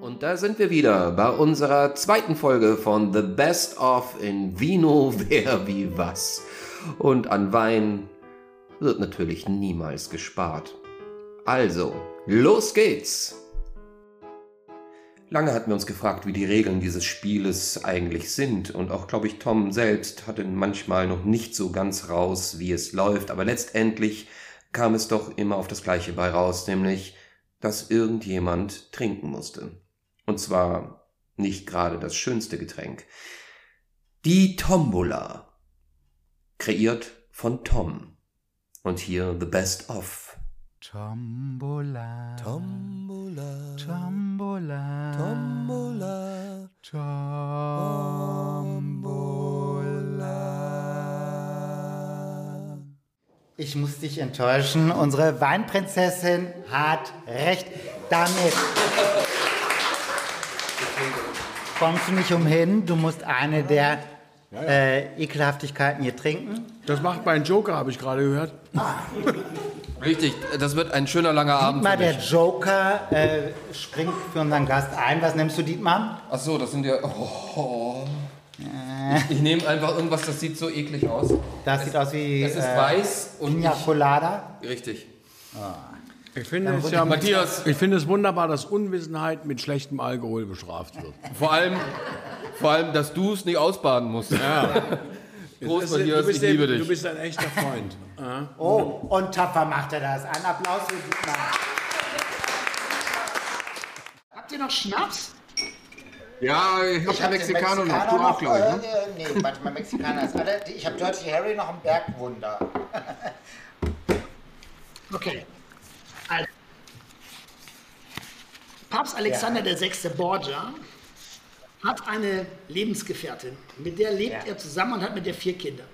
Und da sind wir wieder bei unserer zweiten Folge von The Best of in Vino, wer wie was. Und an Wein wird natürlich niemals gespart. Also, los geht's! Lange hatten wir uns gefragt, wie die Regeln dieses Spieles eigentlich sind. Und auch, glaube ich, Tom selbst hatte manchmal noch nicht so ganz raus, wie es läuft. Aber letztendlich kam es doch immer auf das Gleiche bei raus, nämlich, dass irgendjemand trinken musste. Und zwar nicht gerade das schönste Getränk. Die Tombola. Kreiert von Tom. Und hier The Best of. Tombola. Tombola. Tombola. Tombola. Tombola. Ich muss dich enttäuschen. Unsere Weinprinzessin hat recht damit. Kommst du nicht umhin? Du musst eine der Äh, Ekelhaftigkeiten hier trinken. Das macht mein Joker, habe ich gerade gehört. Richtig, das wird ein schöner langer Abend. Dietmar, der. Joker, äh, springt für unseren Gast ein. Was nimmst du, Dietmar? Ach so, das sind ja. Oh. Ich, ich nehme einfach irgendwas, das sieht so eklig aus. Das sieht aus wie Es ist äh, weiß und Pina Colada. ich, richtig. Ich finde, es ja, Matthias- ich finde es wunderbar, dass Unwissenheit mit schlechtem Alkohol bestraft wird. Vor allem, vor allem, dass du es nicht ausbaden musst. Prost, Matthias, du, bist ich liebe ein, dich. du bist ein echter Freund. Oh, und tapfer macht er das. Ein Applaus für Dietmar. Habt ihr noch Schnaps? Ja, ich hab hab den Mexikaner noch. Mexikaner Du auch, glaube ich. Ne? Äh, äh, nee, manchmal Mexikaner ist alle. Ich habe Dirty Harry noch im Bergwunder. Okay. Also. Papst Alexander VI. Borgia hat eine Lebensgefährtin. Mit der lebt Ja. er zusammen und hat mit der vier Kinder.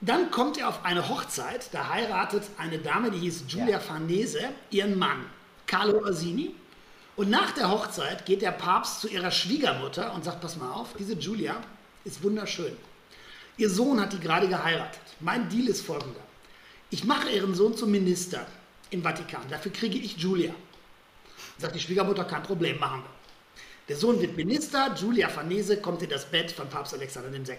Dann kommt er auf eine Hochzeit, da heiratet eine Dame, die hieß Giulia Farnese, ihren Mann, Carlo Orsini. Und nach der Hochzeit geht der Papst zu ihrer Schwiegermutter und sagt, pass mal auf, diese Giulia ist wunderschön. Ihr Sohn hat die gerade geheiratet. Mein Deal ist folgender. Ich mache ihren Sohn zum Minister im Vatikan. Dafür kriege ich Giulia. Sagt die Schwiegermutter, kein Problem, machen wir. Der Sohn wird Minister, Giulia Farnese kommt in das Bett von Papst Alexander VI.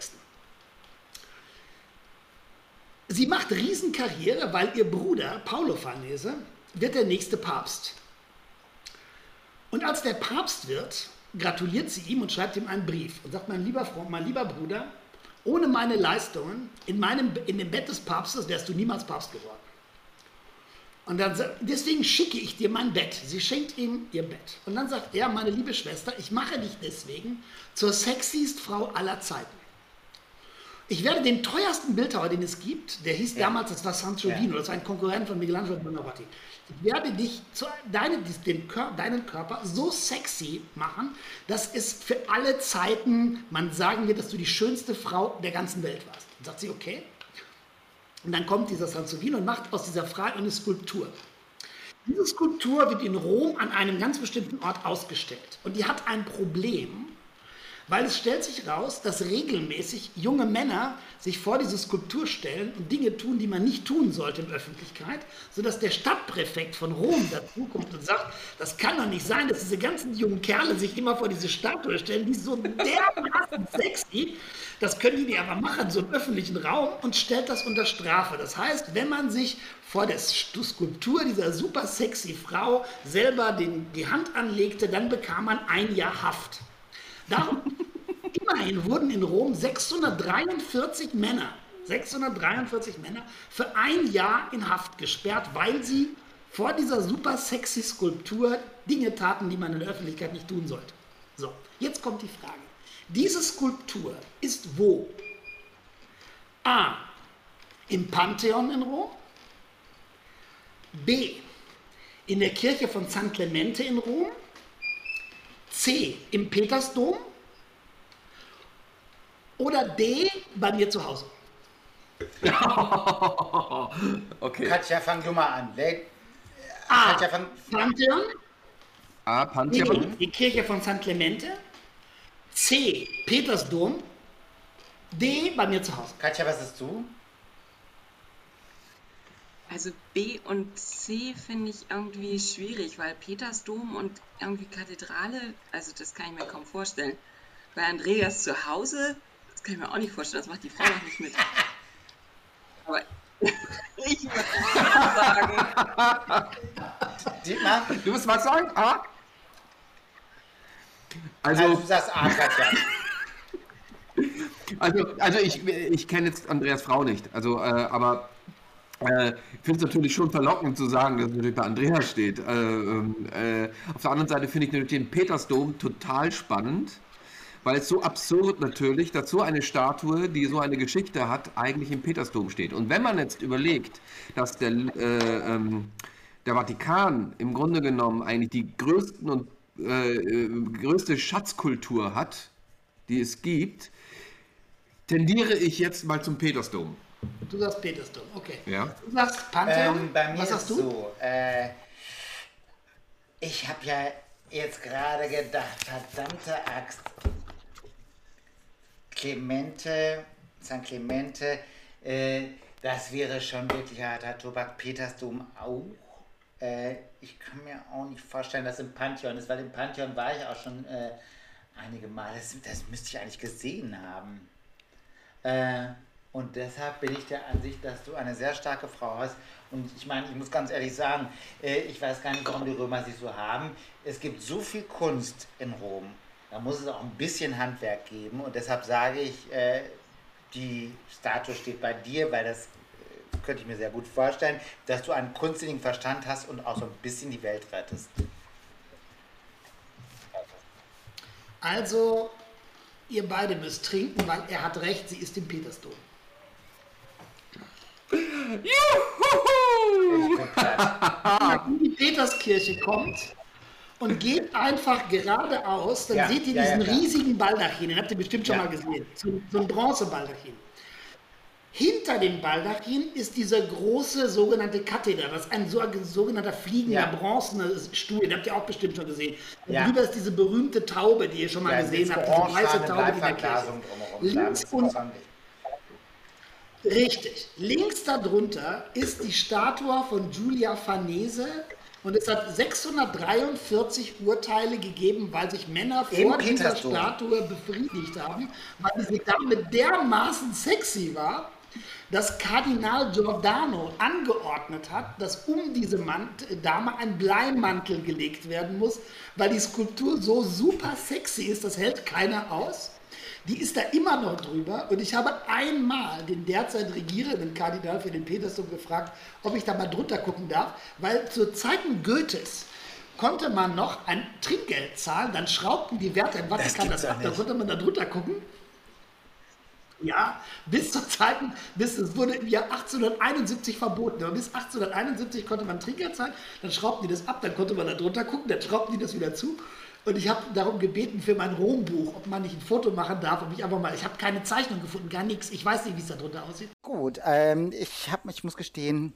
Sie macht Riesenkarriere, weil ihr Bruder Paolo Farnese wird der nächste Papst. Und als der Papst wird, gratuliert sie ihm und schreibt ihm einen Brief und sagt, mein lieber Freund, mein lieber Bruder, ohne meine Leistungen in, meinem, in dem Bett des Papstes wärst du niemals Papst geworden. Und dann sagt, deswegen schicke ich dir mein Bett. Sie schenkt ihm ihr Bett. Und dann sagt er, meine liebe Schwester, ich mache dich deswegen zur sexiest Frau aller Zeiten. Ich werde den teuersten Bildhauer, den es gibt, der hieß damals, das war Sangiovino, das war ein Konkurrent von Michelangelo Buonarroti. Ich werde dich, zu, deine, den, deinen Körper so sexy machen, dass es für alle Zeiten man sagen wird, dass du die schönste Frau der ganzen Welt warst. Und sagt sie, okay. Und dann kommt dieser Sangiovino und macht aus dieser Frau eine Skulptur. Diese Skulptur wird in Rom an einem ganz bestimmten Ort ausgestellt. Und die hat ein Problem, weil es stellt sich raus, dass regelmäßig junge Männer sich vor diese Skulptur stellen und Dinge tun, die man nicht tun sollte in der Öffentlichkeit, sodass der Stadtpräfekt von Rom dazukommt und sagt, das kann doch nicht sein, dass diese ganzen jungen Kerle sich immer vor diese Statue stellen, die so dermaßen sexy. Das können die aber machen, so im öffentlichen Raum und stellt das unter Strafe. Das heißt, wenn man sich vor der Skulptur dieser super sexy Frau selber den, die Hand anlegte, dann bekam man ein Jahr Haft. Darum, immerhin wurden in Rom 643 Männer, 643 Männer für ein Jahr in Haft gesperrt, weil sie vor dieser super sexy Skulptur Dinge taten, die man in der Öffentlichkeit nicht tun sollte. So, jetzt kommt die Frage. Diese Skulptur ist wo? A. Im Pantheon in Rom. B. In der Kirche von San Clemente in Rom. C. Im Petersdom. Oder D. Bei mir zu Hause. Okay. Katja, fang du mal an. A. Katja, fang, Pantheon. Ah, Nee, Pantheon. nee, die Kirche von San Clemente. C. Petersdom. D. Bei mir zu Hause. Katja, was ist du? Also B und C finde ich irgendwie schwierig, weil Petersdom und irgendwie Kathedrale, also das kann ich mir kaum vorstellen. Bei Andreas zu Hause, das kann ich mir auch nicht vorstellen, das macht die Frau noch nicht mit. Aber ich würde sagen, Dietmar, Du musst was sagen? A? also Also, du sagst A, Katja. also, also ich, ich kenne jetzt Andreas Frau nicht. Also, äh, aber äh, ich finde es natürlich schon verlockend zu sagen, dass es natürlich bei Andreas steht. Äh, ähm, äh, auf der anderen Seite finde ich natürlich den Petersdom total spannend, weil es so absurd natürlich, dass so eine Statue, die so eine Geschichte hat, eigentlich im Petersdom steht. Und wenn man jetzt überlegt, dass der, äh, ähm, der Vatikan im Grunde genommen eigentlich die größten und äh, äh, größte Schatzkultur hat, die es gibt, tendiere ich jetzt mal zum Petersdom. Du sagst Petersdom, okay. Ja. Du sagst Pantheon. Ähm, bei mir Was ist sagst du? so, äh, ich habe ja jetzt gerade gedacht, verdammte Axt. Clemente, San Clemente, äh, das wäre schon wirklich harter Tobak. Petersdom auch. Äh, ich kann mir auch nicht vorstellen, dass im Pantheon ist, weil im Pantheon war ich auch schon äh, einige Mal. Das, das müsste ich eigentlich gesehen haben. Und deshalb bin ich der Ansicht, dass du eine sehr starke Frau hast. Und ich meine, ich muss ganz ehrlich sagen, äh, ich weiß gar nicht, warum die Römer sich so haben. Es gibt so viel Kunst in Rom. Da muss es auch ein bisschen Handwerk geben. Und deshalb sage ich, äh, die Statue steht bei dir, weil das äh, könnte ich mir sehr gut vorstellen, dass du einen kunstsinnigen Verstand hast und auch so ein bisschen die Welt rettest. Also, ihr beide müsst trinken, weil er hat recht, sie ist im Petersdom. Platt. in die Peterskirche kommt und geht einfach geradeaus, dann Ja, seht ihr ja, ja, diesen klar. riesigen Baldachin, den habt ihr bestimmt schon Ja. mal gesehen, so, so ein Bronzebaldachin. Hinter dem Baldachin ist dieser große sogenannte Katheder, das ist ein so, sogenannter fliegender Ja. bronzener Stuhl, den habt ihr auch bestimmt schon gesehen. Und Ja. drüber ist diese berühmte Taube, die ihr schon mal Ja, gesehen habt, diese weiße Taube, die in der Kirche. Links und. Richtig. Links darunter ist die Statue von Giulia Farnese und es hat 643 Urteile gegeben, weil sich Männer Im vor dieser. Statue befriedigt haben, weil diese Dame dermaßen sexy war, dass Kardinal Giordano angeordnet hat, dass um diese Dame ein Bleimantel gelegt werden muss, weil die Skulptur so super sexy ist, das hält keiner aus. Die ist da immer noch drüber und ich habe einmal den derzeit regierenden Kardinal für den Petersdom gefragt, ob ich da mal drunter gucken darf, weil zu Zeiten Goethes konnte man noch ein Trinkgeld zahlen, dann schraubten die Wärter im Vatikan das doch ab, da nicht. konnte man da drunter gucken. Ja, bis zur Zeiten, bis es wurde im Jahr 1871 verboten. Aber bis 1871 konnte man Trinkgeld zahlen, dann schraubten die das ab, dann konnte man da drunter gucken, dann schraubten die das wieder zu. Und ich habe darum gebeten für mein Rombuch, ob man nicht ein Foto machen darf, ob ich einfach mal, ich habe keine Zeichnung gefunden, gar nichts. Ich weiß nicht, wie es da drunter aussieht. Gut, ähm, ich, hab, ich muss gestehen,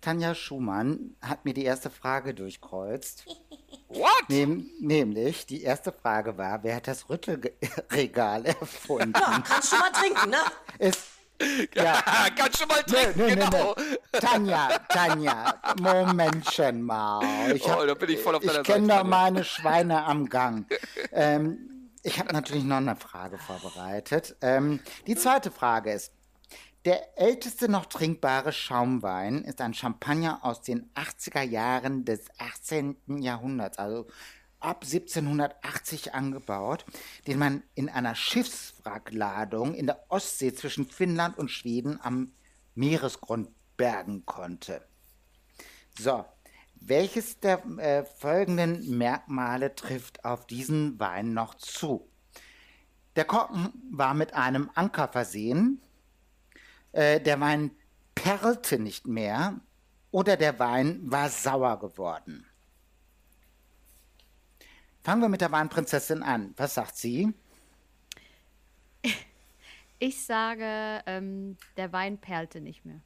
Tanja Schumann hat mir die erste Frage durchkreuzt. What? Nem, nämlich, die erste Frage war, wer hat das Rüttelregal erfunden? Ja, kannst du mal trinken, ne? Es, ja, Kannst du mal trinken, nö, nö, genau. nö. Tanja, Tanja, Momentchen mal. Ich, Oh, da bin ich voll auf deiner ich kenne Seite, doch meine Schweine am Gang. Ähm, ich habe natürlich noch eine Frage vorbereitet. Ähm, die zweite Frage ist, der älteste noch trinkbare Schaumwein ist ein Champagner aus den 80er Jahren des 18. Jahrhunderts, also ab 1780 angebaut, den man in einer Schiffswrackladung in der Ostsee zwischen Finnland und Schweden am Meeresgrund bergen konnte. So, welches der äh, folgenden Merkmale trifft auf diesen Wein noch zu? Der Korken war mit einem Anker versehen, äh, der Wein perlte nicht mehr oder der Wein war sauer geworden. Fangen wir mit der Weinprinzessin an. Was sagt sie? Ich sage, ähm, der Wein perlte nicht mehr.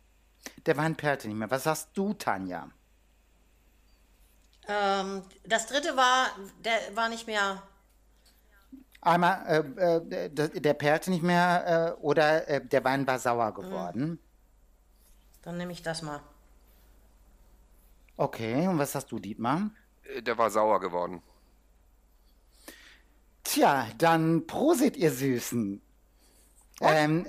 Der Wein perlte nicht mehr. Was sagst du, Tanja? Ähm, das dritte war, der war nicht mehr. Einmal, äh, äh, der, der perlte nicht mehr äh, oder äh, der Wein war sauer geworden. Dann nehme ich das mal. Okay, und was hast du, Dietmar? Äh, Der war sauer geworden. Tja, dann Prosit, ihr Süßen. Ähm,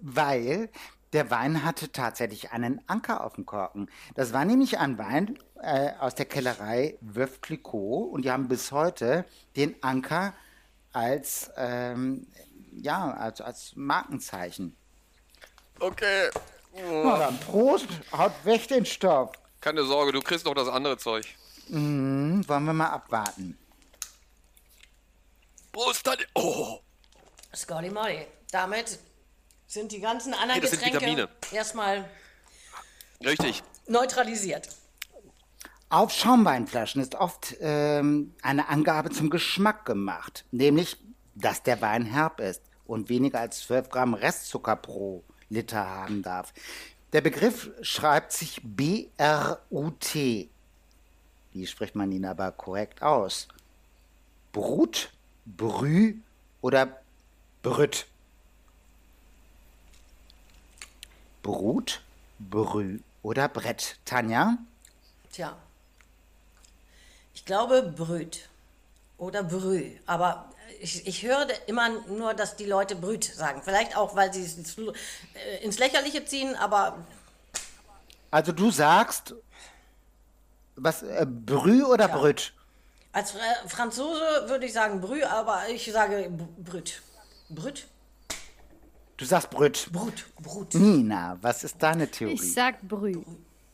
weil der Wein hatte tatsächlich einen Anker auf dem Korken. Das war nämlich ein Wein äh, aus der Kellerei Veuve Clicquot und die haben bis heute den Anker als, ähm, ja, als, als Markenzeichen. Okay. Na dann, Prost, haut weg den Stoff. Keine Sorge, du kriegst noch das andere Zeug. Mhm, wollen wir mal abwarten. Prost, dann. Oh. Scotty Molly. Damit sind die ganzen anderen Nee, das sind Getränke Vitamine. erstmal Richtig. neutralisiert. Auf Schaumweinflaschen ist oft ähm, eine Angabe zum Geschmack gemacht, nämlich, dass der Wein herb ist und weniger als 12 Gramm Restzucker pro Liter haben darf. Der Begriff schreibt sich B-R-U-T. Wie spricht man ihn aber korrekt aus? Brut, Brü oder Brüt? Brut, Brü oder Brett. Tanja? Tja. Ich glaube Brüt oder Brü. Aber ich, ich höre immer nur, dass die Leute Brüt sagen. Vielleicht auch, weil sie es ins, äh, ins Lächerliche ziehen, aber Also du sagst, was, äh, Brü oder Brüt? Als Fra- Franzose würde ich sagen Brü, aber ich sage Brüt. Brüt? Du sagst Brüt. Brut. Brut. Nina, was ist deine Theorie? Ich sag Brü.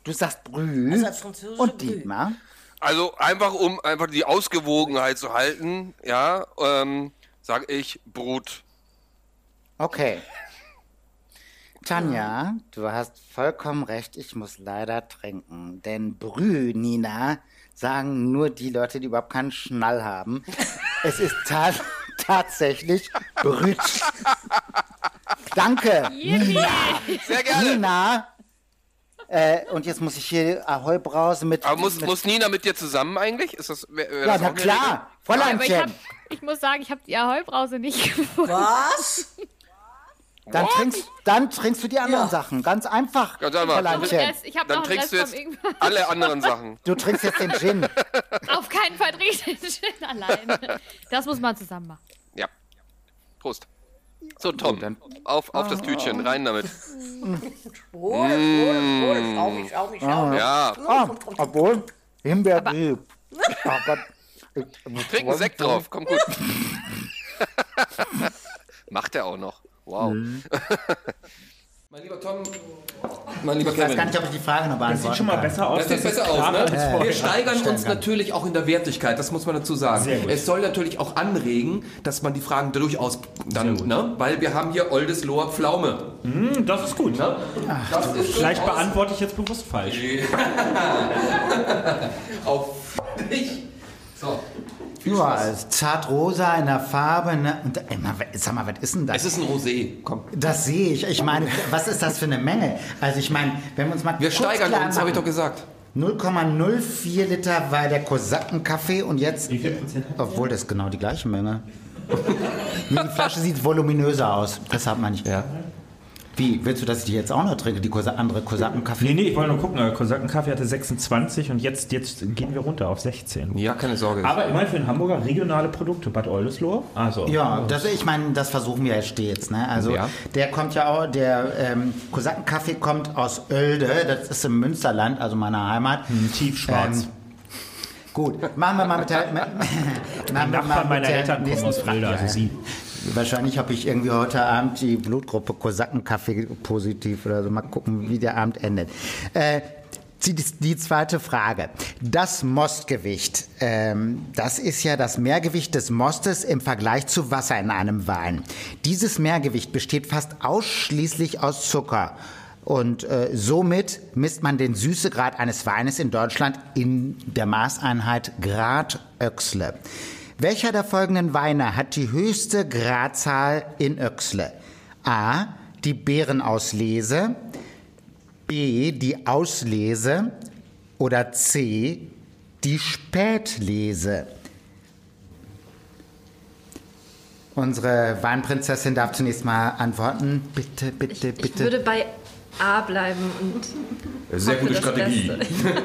Du sagst Brü. Also als Französische und. Dietmar? Also einfach um einfach die Ausgewogenheit zu halten, ja, ähm, sag ich Brut. Okay. Tanja, du hast vollkommen recht, ich muss leider trinken. Denn Brü, Nina, sagen nur die Leute, die überhaupt keinen Schnall haben. es ist ta tatsächlich Brüt. Danke, Nina. Sehr gerne. Nina. Äh, und jetzt muss ich hier Ahoi Brause mit. Aber muss, mit muss Nina mit dir zusammen eigentlich? Ist das, wär, wär ja, das na klar, Regel? Aber ich, Fräuleinchen. hab, ich muss sagen, ich habe die Ahoi-Brause nicht gefunden. Was? Dann trinkst, dann trinkst du die anderen Sachen. Ganz einfach, Ganz einfach. Fräuleinchen. Rest- ich habe Dann noch einen trinkst Rest du jetzt alle anderen Sachen. Du trinkst jetzt den Gin. Auf keinen Fall trinke ich den Gin alleine. Das muss man zusammen machen. Ja. Prost. So, Tom, dann- auf, auf das Tütchen, rein damit. Brot, Brot, Brot. Schau mich, schau mich, schau mich. Ja, Ah, obwohl. Oh Gott. Ich- trink einen Sekt drauf, kommt gut. Macht er auch noch. Wow. Mein lieber Tom, mein lieber Ich weiß Kevin. gar nicht, ob ich die Frage noch beantworten Sieht schon mal besser aus. Das sieht besser aus, ne? vorher. Wir steigern uns natürlich auch in der Wertigkeit, das muss man dazu sagen. Sehr gut. Es soll natürlich auch anregen, dass man die Fragen durchaus dann, ne? Weil wir haben hier Oldesloher Pflaume. Hm, das ist gut. Ne? Das ist Vielleicht durchaus beantworte ich jetzt bewusst falsch. auf dich. So. Spaß. als zartrosa in der Farbe. Ne? Und, ey, mal, sag mal, was ist denn das? Es ist ein Rosé. Komm. das sehe ich. Ich meine, was ist das für eine Menge? Also ich meine, wenn wir uns mal Wir kurz steigern klar uns, habe ich doch gesagt. 0,04 Liter war der Kosakenkaffee und jetzt, Wie viel Prozent hat obwohl das ist genau die gleiche Menge. die Flasche sieht voluminöser aus. Deshalb meine ich. Ja. Wie, willst du, dass ich die jetzt auch noch trinke, die Kosa andere Kosakenkaffee? Nee, nee, ich wollte nur gucken. äh, Kosakenkaffee hatte 26 und jetzt, jetzt gehen wir runter auf 16. Ja, keine Sorge. Aber immerhin für den Hamburger regionale Produkte. Bad Oldesloe. Also, Ja, das, ich meine, das versuchen wir ja stets. Ne? Also Ja. der kommt ja auch, der ähm, Kosakenkaffee kommt aus Oelde, das ist im Münsterland, also meiner Heimat. Hm, tiefschwarz. Ähm, gut, machen wir mal mit der. Mit, machen Die wir mal mit meiner der Eltern kommen aus Frage. Oelde, also sie. Wahrscheinlich habe ich irgendwie heute Abend die Blutgruppe Kosakenkaffee positiv oder so. Mal gucken, wie der Abend endet. Äh, die, die zweite Frage. Das Mostgewicht, ähm, das ist ja das Mehrgewicht des Mostes im Vergleich zu Wasser in einem Wein. Dieses Mehrgewicht besteht fast ausschließlich aus Zucker. Und äh, somit misst man den Süßegrad eines Weines in Deutschland in der Maßeinheit Grad Öxle. Welcher der folgenden Weine hat die höchste Gradzahl in Öxle? A. Die Beerenauslese. B. Die Auslese. Oder C. Die Spätlese. Unsere Weinprinzessin darf zunächst mal antworten. Bitte, bitte, Ich bitte. würde bei A bleiben und. Sehr gute Strategie. Beste.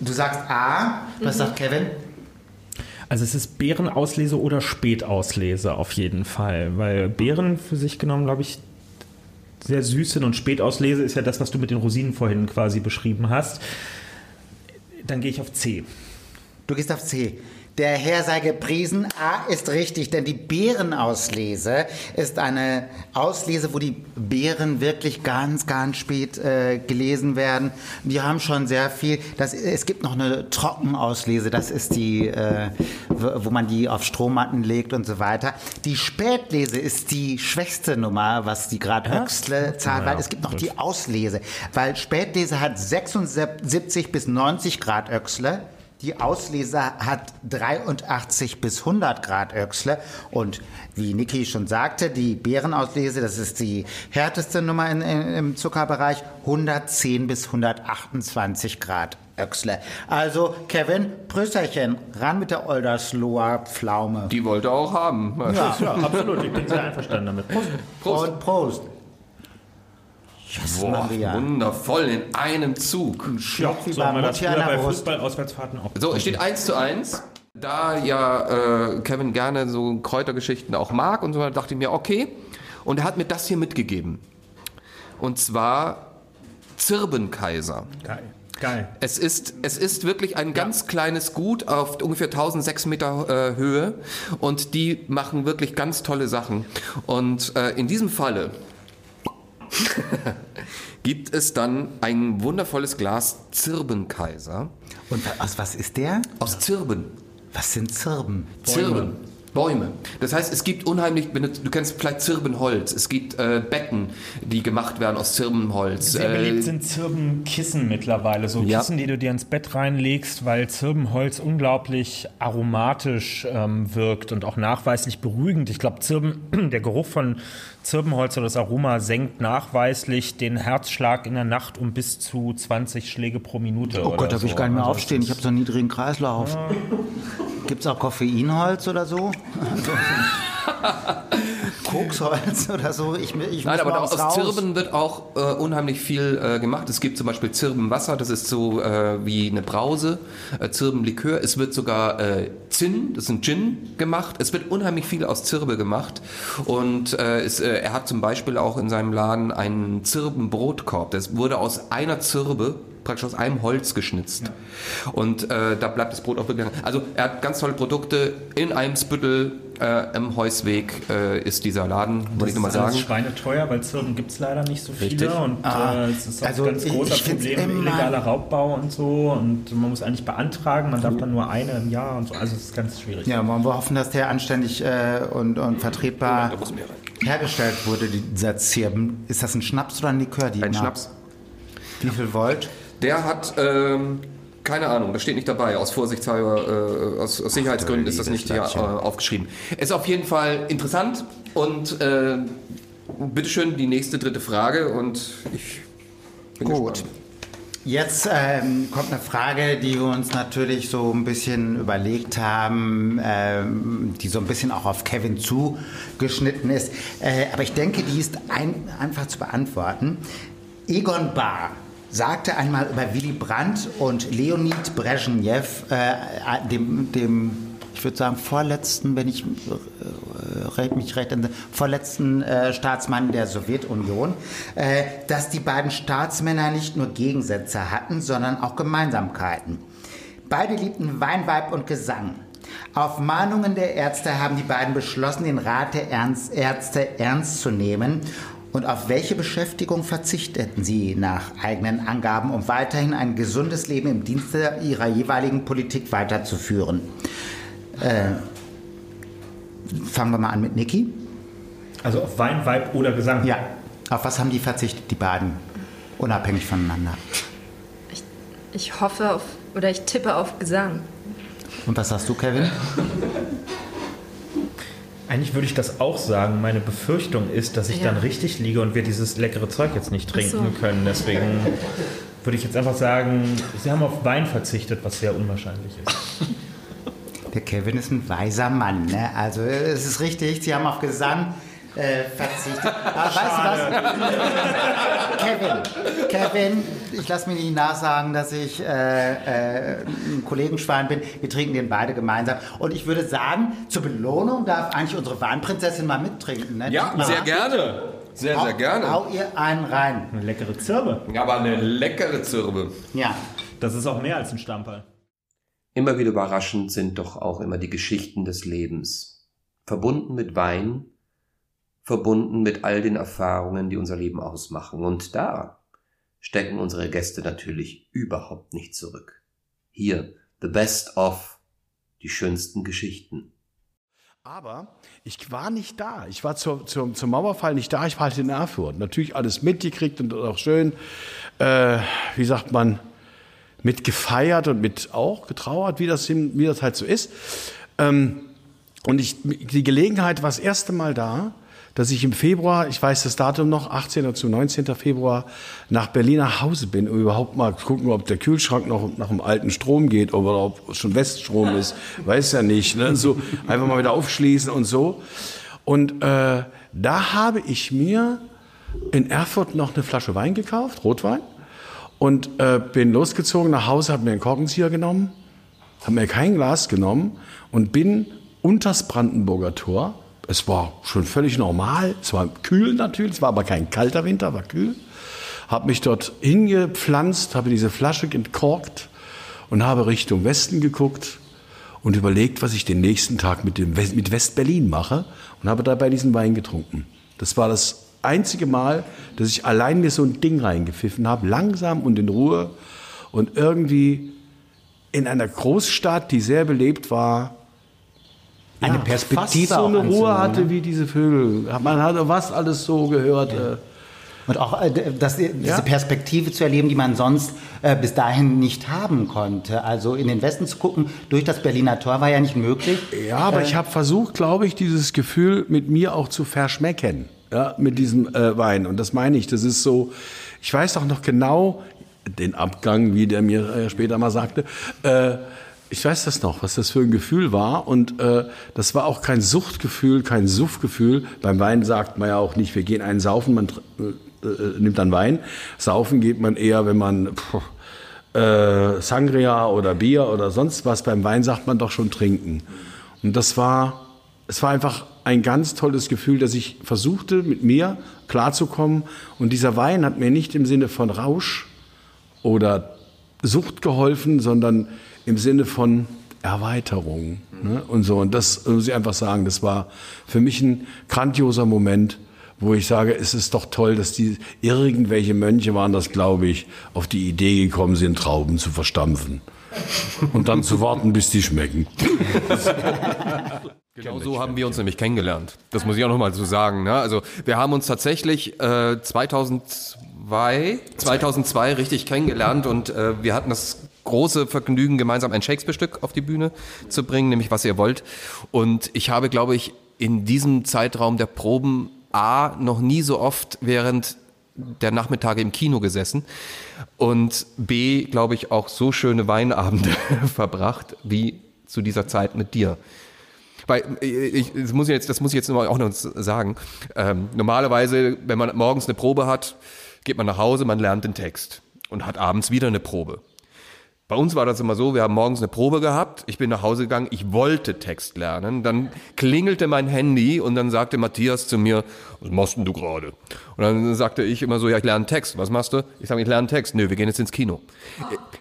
Du sagst A, was Mhm. sagt Kevin? Also es ist Beerenauslese oder Spätauslese auf jeden Fall, weil Beeren für sich genommen, glaube ich, sehr süß sind und Spätauslese ist ja das, was du mit den Rosinen vorhin quasi beschrieben hast. Dann gehe ich auf C. Du gehst auf C. Der Herr sei gepriesen. A ist richtig, denn die Beerenauslese ist eine Auslese, wo die Beeren wirklich ganz, ganz spät äh, gelesen werden. Die haben schon sehr viel. Das, es gibt noch eine Trockenauslese, das ist die, äh, wo man die auf Strohmatten legt und so weiter. Die Spätlese ist die schwächste Nummer, was die Grad Höchstle Zahl, weil es gibt noch die Auslese. Weil Spätlese hat 76 bis 90 Grad Öchsle. Die Auslese hat 83 bis 100 Grad Öchsle und wie Niki schon sagte, die Beerenauslese, das ist die härteste Nummer in, in, im Zuckerbereich, 110 bis 128 Grad Öchsle. Also Kevin, Prösterchen, ran mit der Oldersloher Pflaume. Die wollte auch haben. Ja, Ja, absolut. Ich bin sehr einverstanden damit. Prost. Prost. Und Prost. Yes, Boah, Maria. wundervoll in einem Zug. Ja, wie so bei haben wir das früher bei. Fußball-Auswärtsfahrten auch. So, es steht 1 zu 1. Da ja äh, Kevin gerne so Kräutergeschichten auch mag und so, weiter, dachte ich mir, okay. Und er hat mir das hier mitgegeben. Und zwar Zirbenkaiser. Geil. Geil. Es ist, es ist wirklich ein ganz kleines Gut auf ungefähr 1006 Meter äh, Höhe und die machen wirklich ganz tolle Sachen. Und äh, in diesem Falle gibt es dann ein wundervolles Glas Zirbenkaiser. Und aus was ist der? Aus Zirben. Was sind Zirben? Zirben. Bäume. Das heißt, es gibt unheimlich, wenn du, du kennst vielleicht Zirbenholz. Es gibt äh, Betten, die gemacht werden aus Zirbenholz. Sehr Äh, beliebt sind Zirbenkissen mittlerweile. So Ja. Kissen, die du dir ins Bett reinlegst, weil Zirbenholz unglaublich aromatisch ähm, wirkt und auch nachweislich beruhigend. Ich glaube, Zirben, der Geruch von Zirbenholz oder das Aroma senkt nachweislich den Herzschlag in der Nacht um bis zu 20 Schläge pro Minute. Oh oder Gott, da will ich gar nicht mehr Also aufstehen. Ich habe so einen niedrigen Kreislauf. Gibt es auch Koffeinholz oder so? Koksholz oder so? Ich, ich Nein, aber aus raus. Zirben wird auch äh, unheimlich viel äh, gemacht. Es gibt zum Beispiel Zirbenwasser, das ist so äh, wie eine Brause, äh, Zirbenlikör. Es wird sogar äh, Zinn, das ist ein Gin, gemacht. Es wird unheimlich viel aus Zirbe gemacht. Und äh, es, äh, er hat zum Beispiel auch in seinem Laden einen Zirbenbrotkorb. Das wurde aus einer Zirbe praktisch aus einem Holz geschnitzt. Und äh, da bleibt das Brot auch wirklich. Also er hat ganz tolle Produkte. In Eimsbüttel äh, im Heusweg äh, ist dieser Laden, Das wollte ich nochmal ist alles sagen. schweineteuer, weil Zirben gibt es leider nicht so viele. Richtig. Und Ah, äh, es ist auch also ein ganz ich- großer ich find's Problem, illegaler Raubbau und so. Und man muss eigentlich beantragen, man darf dann nur eine im Jahr und so. Also es ist ganz schwierig. Ja, wollen wir hoffen, dass der anständig äh, und, und vertretbar hergestellt wurde, dieser Zirben. Ist das ein Schnaps oder ein Likör? Die Ein Mark? Schnaps. Wie viel Volt? Der hat, ähm, keine Ahnung, das steht nicht dabei. Aus Vorsichtshalber, äh, aus, aus Sicherheitsgründen ist das nicht hier äh, aufgeschrieben. Ist auf jeden Fall interessant und äh, bitteschön die nächste dritte Frage und ich bin Gut. gespannt. Jetzt ähm, kommt eine Frage, die wir uns natürlich so ein bisschen überlegt haben, ähm, die so ein bisschen auch auf Kevin zugeschnitten ist. Äh, aber ich denke, die ist ein, einfach zu beantworten. Egon Bahr sagte einmal über Willy Brandt und Leonid Brezhnev, äh, dem, dem, ich würde sagen, vorletzten, wenn ich äh, mich recht entsinne, vorletzten äh, Staatsmann der Sowjetunion, äh, dass die beiden Staatsmänner nicht nur Gegensätze hatten, sondern auch Gemeinsamkeiten. Beide liebten Wein, Weib und Gesang. Auf Mahnungen der Ärzte haben die beiden beschlossen, den Rat der Ernst Ärzte ernst zu nehmen. Und auf welche Beschäftigung verzichteten sie nach eigenen Angaben, um weiterhin ein gesundes Leben im Dienste ihrer jeweiligen Politik weiterzuführen? Äh, fangen wir mal an mit Niki. Also auf Wein, Weib oder Gesang? Ja. Auf was haben die verzichtet, die beiden? Unabhängig voneinander. Ich hoffe auf, oder ich tippe auf Gesang. Und was sagst du, Kevin? Eigentlich würde ich das auch sagen. Meine Befürchtung ist, dass ich Ja. dann richtig liege und wir dieses leckere Zeug jetzt nicht Ach so. trinken können. Deswegen würde ich jetzt einfach sagen, Sie haben auf Wein verzichtet, was sehr unwahrscheinlich ist. Der Kevin ist ein weiser Mann. Ne? Also es ist richtig, Sie haben auf Gesang äh, verzichtet. Aber weißt du was? Kevin, Kevin, ich lasse mir nicht nachsagen, dass ich äh, äh, ein Kollegenschwein bin. Wir trinken den beide gemeinsam. Und ich würde sagen, zur Belohnung darf eigentlich unsere Weinprinzessin mal mittrinken. Ne? Ja, sehr gerne. Sehr, sehr Hau- gerne. Hau ihr einen rein. Eine leckere Zirbe. Ja, aber eine leckere Zirbe. Ja. Das ist auch mehr als ein Stamperl. Immer wieder überraschend sind doch auch immer die Geschichten des Lebens. Verbunden mit Wein, verbunden mit all den Erfahrungen, die unser Leben ausmachen. Und da stecken unsere Gäste natürlich überhaupt nicht zurück. Hier, the best of, die schönsten Geschichten. Aber ich war nicht da. Ich war zur, zur, zum Mauerfall nicht da. Ich war halt in Erfurt. Natürlich alles mitgekriegt und auch schön, äh, wie sagt man, mit gefeiert und mit auch getrauert, wie das, wie das halt so ist. Ähm, und ich, die Gelegenheit war das erste Mal da, dass ich im Februar, ich weiß das Datum noch, 18. zu 19. Februar, nach Berlin nach Hause bin, um überhaupt mal zu gucken, ob der Kühlschrank noch nach dem alten Strom geht oder ob es schon Weststrom ist. Weiß ja nicht. Ne? So einfach mal wieder aufschließen und so. Und äh, da habe ich mir in Erfurt noch eine Flasche Wein gekauft, Rotwein, und äh, bin losgezogen nach Hause, habe mir einen Korkenzieher genommen, habe mir kein Glas genommen und bin unters Brandenburger Tor. Es war schon völlig normal, es war kühl natürlich, es war aber kein kalter Winter, war kühl. Habe mich dort hingepflanzt, habe diese Flasche entkorkt und habe Richtung Westen geguckt und überlegt, was ich den nächsten Tag mit, dem West, mit West-Berlin mache und habe dabei diesen Wein getrunken. Das war das einzige Mal, dass ich allein mir so ein Ding reingepfiffen habe, langsam und in Ruhe und irgendwie in einer Großstadt, die sehr belebt war, Eine ja, Perspektive fast so eine Ruhe hatte ne? wie diese Vögel. Man hatte was alles so gehört. äh, Und auch äh, das, diese Ja. Perspektive zu erleben, die man sonst äh, bis dahin nicht haben konnte. Also in den Westen zu gucken, durch das Berliner Tor war ja nicht möglich. Ja, aber Äh, ich habe versucht, glaube ich, dieses Gefühl mit mir auch zu verschmecken, ja, mit diesem äh, Wein. Und das meine ich. Das ist so. Ich weiß auch noch genau den Abgang, wie der mir äh, später mal sagte. Äh, ich weiß das noch, was das für ein Gefühl war. Und äh, das war auch kein Suchtgefühl, kein Suffgefühl. Beim Wein sagt man ja auch nicht, wir gehen einen saufen, man äh, äh, nimmt dann Wein. Saufen geht man eher, wenn man pff, äh, Sangria oder Bier oder sonst was. Beim Wein sagt man doch schon trinken. Und das war, es war einfach ein ganz tolles Gefühl, dass ich versuchte, mit mir klarzukommen. Und dieser Wein hat mir nicht im Sinne von Rausch oder Sucht geholfen, sondern im Sinne von Erweiterung. Ne? Und so. Und das muss ich einfach sagen, das war für mich ein grandioser Moment, wo ich sage, es ist doch toll, dass die irgendwelche Mönche waren das, glaube ich, auf die Idee gekommen sind, Trauben zu verstampfen. Und dann zu warten, bis die schmecken. Genau so haben wir uns nämlich kennengelernt. Das muss ich auch nochmal so sagen. Ne? Also wir haben uns tatsächlich äh, 2002, 2002 richtig kennengelernt und äh, wir hatten das große Vergnügen, gemeinsam ein Shakespeare-Stück auf die Bühne zu bringen, nämlich Was ihr wollt. Und ich habe, glaube ich, in diesem Zeitraum der Proben A noch nie so oft während der Nachmittage im Kino gesessen und B, glaube ich, auch so schöne Weinabende verbracht wie zu dieser Zeit mit dir. Weil ich, das muss ich jetzt, das muss ich jetzt auch noch sagen. Ähm, normalerweise, wenn man morgens eine Probe hat, geht man nach Hause, man lernt den Text und hat abends wieder eine Probe. Bei uns war das immer so, wir haben morgens eine Probe gehabt, ich bin nach Hause gegangen, ich wollte Text lernen, dann klingelte mein Handy und dann sagte Matthias zu mir, was machst denn du gerade? Und dann sagte ich immer so, ja, ich lerne Text, was machst du? Ich sage, ich lerne Text, nö, wir gehen jetzt ins Kino.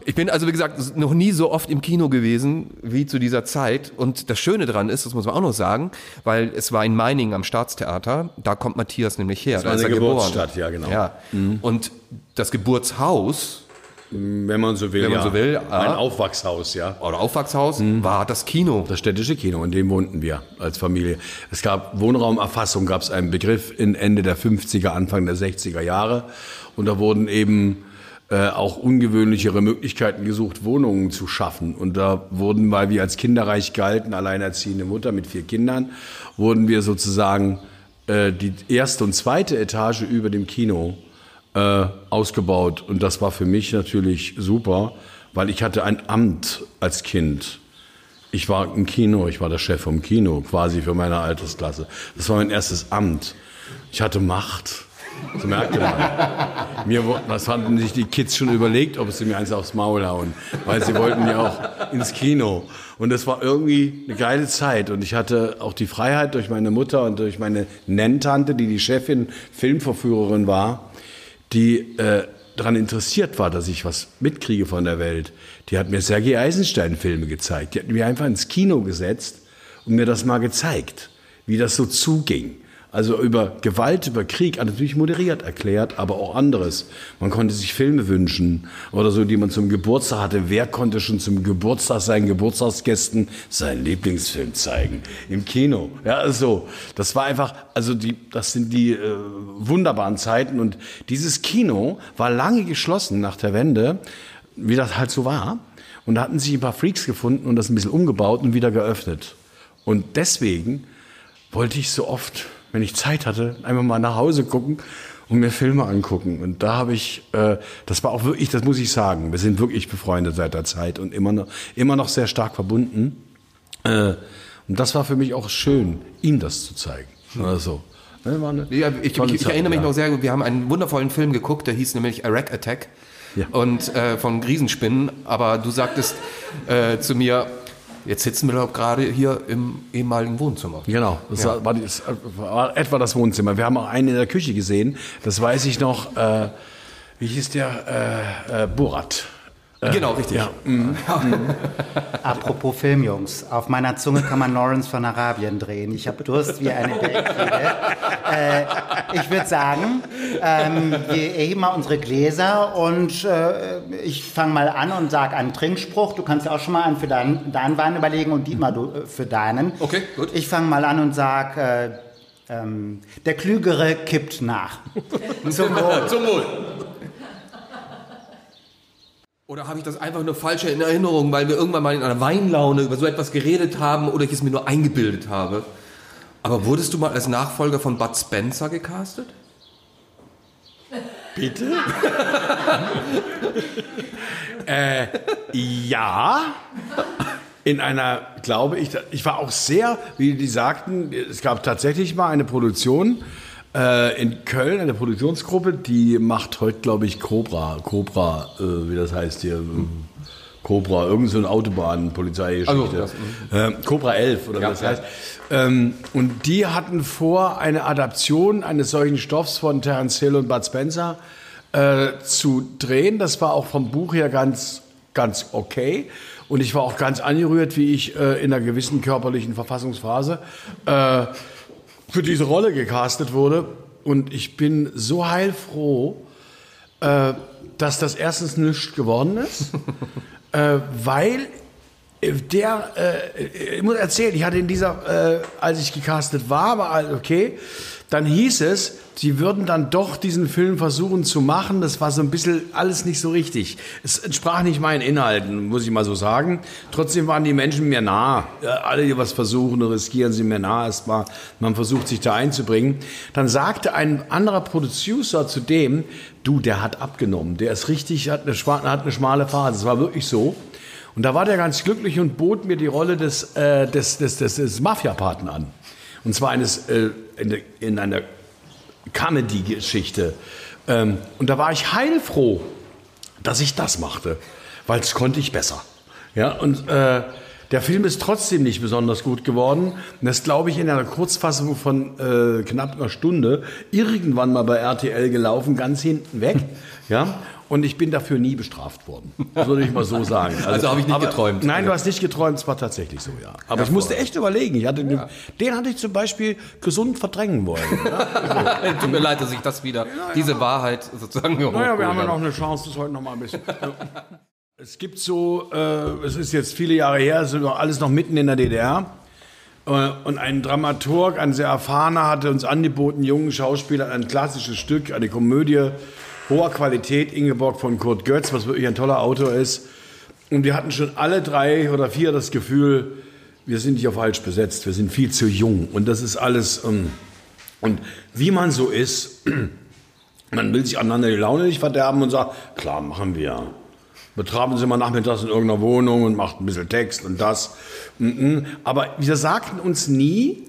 Ich bin also, wie gesagt, noch nie so oft im Kino gewesen wie zu dieser Zeit und das Schöne daran ist, das muss man auch noch sagen, weil es war in Meiningen am Staatstheater, da kommt Matthias nämlich her, Das da ist er geboren. Geburtsstadt, ja, genau. Ja. Und das Geburtshaus, wenn man so will, wenn man ja. so will, Ein ja. Aufwachshaus, ja. oder Aufwachshaus, war das Kino. Das städtische Kino, in dem wohnten wir als Familie. Es gab Wohnraumerfassung, gab es einen Begriff in Ende der 50er, Anfang der 60er Jahre. Und da wurden eben äh, auch ungewöhnlichere Möglichkeiten gesucht, Wohnungen zu schaffen. Und da wurden, weil wir als kinderreich galten, alleinerziehende Mutter mit vier Kindern, wurden wir sozusagen äh, die erste und zweite Etage über dem Kino äh, ausgebaut. Und das war für mich natürlich super, weil ich hatte ein Amt als Kind Ich war im Kino, ich war der Chef vom Kino, quasi für meine Altersklasse. Das war mein erstes Amt. Ich hatte Macht. Das merkte man. Mir, das hatten sich die Kids schon überlegt, ob sie mir eins aufs Maul hauen, weil sie wollten ja auch ins Kino. Und das war irgendwie eine geile Zeit. Und ich hatte auch die Freiheit durch meine Mutter und durch meine Nenntante, die die Chefin, Filmverführerin war, die äh, daran interessiert war, dass ich was mitkriege von der Welt. Die hat mir Sergei Eisenstein-Filme gezeigt. Die hat mir einfach ins Kino gesetzt und mir das mal gezeigt, wie das so zuging. Also über Gewalt, über Krieg, natürlich moderiert erklärt, aber auch anderes. Man konnte sich Filme wünschen oder so, die man zum Geburtstag hatte. Wer konnte schon zum Geburtstag seinen Geburtstagsgästen seinen Lieblingsfilm zeigen? Im Kino. Ja, also, das war einfach, also die, das sind die äh, wunderbaren Zeiten. Und dieses Kino war lange geschlossen nach der Wende, wie das halt so war. Und da hatten sich ein paar Freaks gefunden und das ein bisschen umgebaut und wieder geöffnet. Und deswegen wollte ich so oft, wenn ich Zeit hatte, einfach mal nach Hause gucken und mir Filme angucken. Und da habe ich, äh, das war auch wirklich, das muss ich sagen, wir sind wirklich befreundet seit der Zeit und immer noch, immer noch sehr stark verbunden. Äh, und das war für mich auch schön, ihm das zu zeigen. Also, ne, Ja, ich, ich, ich erinnere mich ja. noch sehr gut, wir haben einen wundervollen Film geguckt, der hieß nämlich Iraq Attack und äh, von Riesenspinnen, aber du sagtest äh, zu mir, jetzt sitzen wir gerade hier im ehemaligen Wohnzimmer. Genau, das Ja. war, war, das war etwa das Wohnzimmer. Wir haben auch einen in der Küche gesehen, das weiß ich noch. Äh, wie hieß der? Äh, äh, Borat. Äh, Genau, richtig. Ja. Mhm. Apropos Filmjungs, auf meiner Zunge kann man Lawrence von Arabien drehen. Ich habe Durst wie eine Delfine. äh, ich würde sagen, ähm, wir erheben mal unsere Gläser und äh, ich fange mal an und sage einen Trinkspruch. Du kannst ja auch schon mal einen für deinen, deinen Wein überlegen und Dietmar du, äh, für deinen. Okay, gut. Ich fange mal an und sage, äh, ähm, der Klügere kippt nach. Zum Wohl. Zum Wohl. Oder habe ich das einfach nur falsche in Erinnerung, weil wir irgendwann mal in einer Weinlaune über so etwas geredet haben oder ich es mir nur eingebildet habe? Aber wurdest du mal als Nachfolger von Bud Spencer gecastet? Bitte? äh, ja. In einer, glaube ich, ich war auch sehr, wie die sagten, es gab tatsächlich mal eine Produktion äh, in Köln, eine Produktionsgruppe, die macht heute, glaube ich, Cobra, Cobra, äh, wie das heißt hier, ähm, Cobra, irgend so eine Autobahn-Polizeigeschichte. Also, ähm, Cobra 11 oder Ja, wie das heißt. Ähm, und die hatten vor, eine Adaption eines solchen Stoffs von Terence Hill und Bud Spencer äh, zu drehen. Das war auch vom Buch her ganz, ganz okay. Und ich war auch ganz angerührt, wie ich äh, in einer gewissen körperlichen Verfassungsphase äh, für diese Rolle gecastet wurde. Und ich bin so heilfroh, äh, dass das erstens nichts geworden ist, äh, weil äh, der, äh, ich muss erzählen, ich hatte in dieser, äh, als ich gecastet war, war okay, dann hieß es, sie würden dann doch diesen Film versuchen zu machen. Das war so ein bisschen alles nicht so richtig. Es entsprach nicht meinen Inhalten, muss ich mal so sagen. Trotzdem waren die Menschen mir nah. Alle, die was versuchen riskieren, sind mir nah erstmal. Man versucht sich da einzubringen. Dann sagte ein anderer Producer zu dem, du, der hat abgenommen. Der ist richtig, hat eine, hat eine schmale Phase. Das war wirklich so. Und da war der ganz glücklich und bot mir die Rolle des, äh, des, des, des, des Mafia-Paten an. Und zwar eines, äh, in, in einer Comedy-Geschichte. Ähm, und da war ich heilfroh, dass ich das machte, weil es konnte ich besser. Ja, und äh, der Film ist trotzdem nicht besonders gut geworden. Und das glaube ich in einer Kurzfassung von äh, knapp einer Stunde irgendwann mal bei RTL gelaufen, ganz hinten weg. ja, und ich bin dafür nie bestraft worden. Das würde ich mal so sagen. Also habe ich nicht aber- geträumt. Nein, du hast nicht geträumt, es war tatsächlich so, ja. Aber ich musste echt überlegen. Ich hatte, Den hatte ich zum Beispiel gesund verdrängen wollen. Ja. Tut mir leid, dass ich das wieder, diese Wahrheit sozusagen Naja, wir haben ja noch eine Chance, das heute noch mal ein bisschen. es gibt so, äh, es ist jetzt viele Jahre her, es ist alles noch mitten in der DDR. Äh, Und ein Dramaturg, ein sehr erfahrener, hatte uns angeboten, jungen Schauspielern ein klassisches Stück, eine Komödie hoher Qualität, Ingeborg von Kurt Götz, was wirklich ein toller Autor ist. Und wir hatten schon alle drei oder vier das Gefühl, wir sind hier falsch besetzt, wir sind viel zu jung. Und das ist alles, ähm, und wie man so ist, man will sich aneinander die Laune nicht verderben und sagt, klar, machen wir. betrafen Sie mal nachmittags in irgendeiner Wohnung und macht ein bisschen Text und das. Mhm. Aber wir sagten uns nie,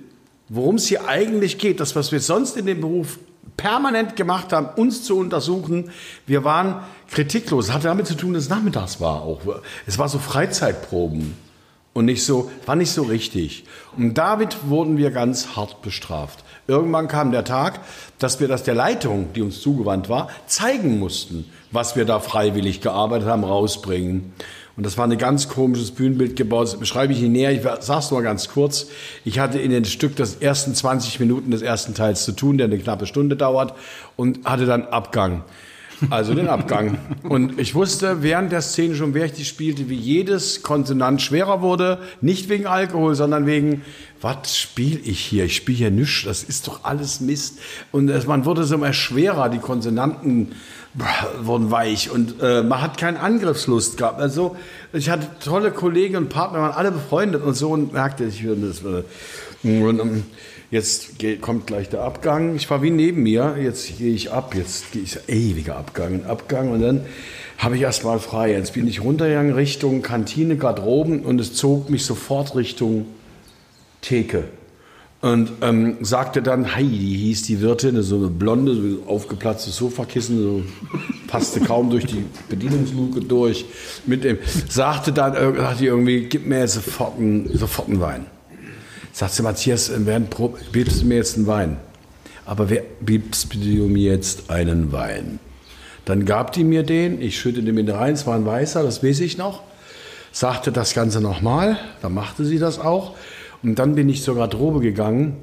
worum es hier eigentlich geht. Das, was wir sonst in dem Beruf permanent gemacht haben, uns zu untersuchen. Wir waren kritiklos. Das hatte damit zu tun, dass es nachmittags war auch. Es war so Freizeitproben und nicht so, war nicht so richtig. Und damit wurden wir ganz hart bestraft. Irgendwann kam der Tag, dass wir das der Leitung, die uns zugewandt war, zeigen mussten, was wir da freiwillig gearbeitet haben, rausbringen. Und das war ein ganz komisches Bühnenbild gebaut. Das beschreibe ich Ihnen näher. Ich sage es nur ganz kurz. Ich hatte in dem Stück das ersten 20 Minuten des ersten Teils zu tun, der eine knappe Stunde dauert, und hatte dann Abgang. Also den Abgang. Und ich wusste während der Szene schon, wer ich die spielte, wie jedes Konsonant schwerer wurde. Nicht wegen Alkohol, sondern wegen, was spiele ich hier? Ich spiele hier nichts. Das ist doch alles Mist. Und es, man wurde so immer schwerer. Die Konsonanten wurden weich und äh, man hat keine Angriffslust gehabt. Also ich hatte tolle Kollegen und Partner, waren alle befreundet und so und merkte, ich würde das. Äh, und, ähm, jetzt geht, kommt gleich der Abgang. Ich war wie neben mir. Jetzt gehe ich ab. Jetzt gehe ich ewiger Abgang, Abgang und dann habe ich erst mal frei. Jetzt bin ich runtergegangen Richtung Kantine, Garderoben und es zog mich sofort Richtung Theke. Und ähm, sagte dann, Heidi hieß die Wirtin, so eine blonde, so aufgeplatztes Sofakissen, so, passte kaum durch die Bedienungsluke durch. Mit dem, sagte dann, äh, sagte irgendwie, gib mir sofort einen, sofort einen Wein. Sagte Matthias, äh, während Probe, bietest du mir jetzt einen Wein? Aber wer bietest du mir jetzt einen Wein? Dann gab die mir den, ich schüttete mir rein, es war ein weißer, das weiß ich noch. Sagte das Ganze nochmal, dann machte sie das auch. Und dann bin ich zur Garderobe gegangen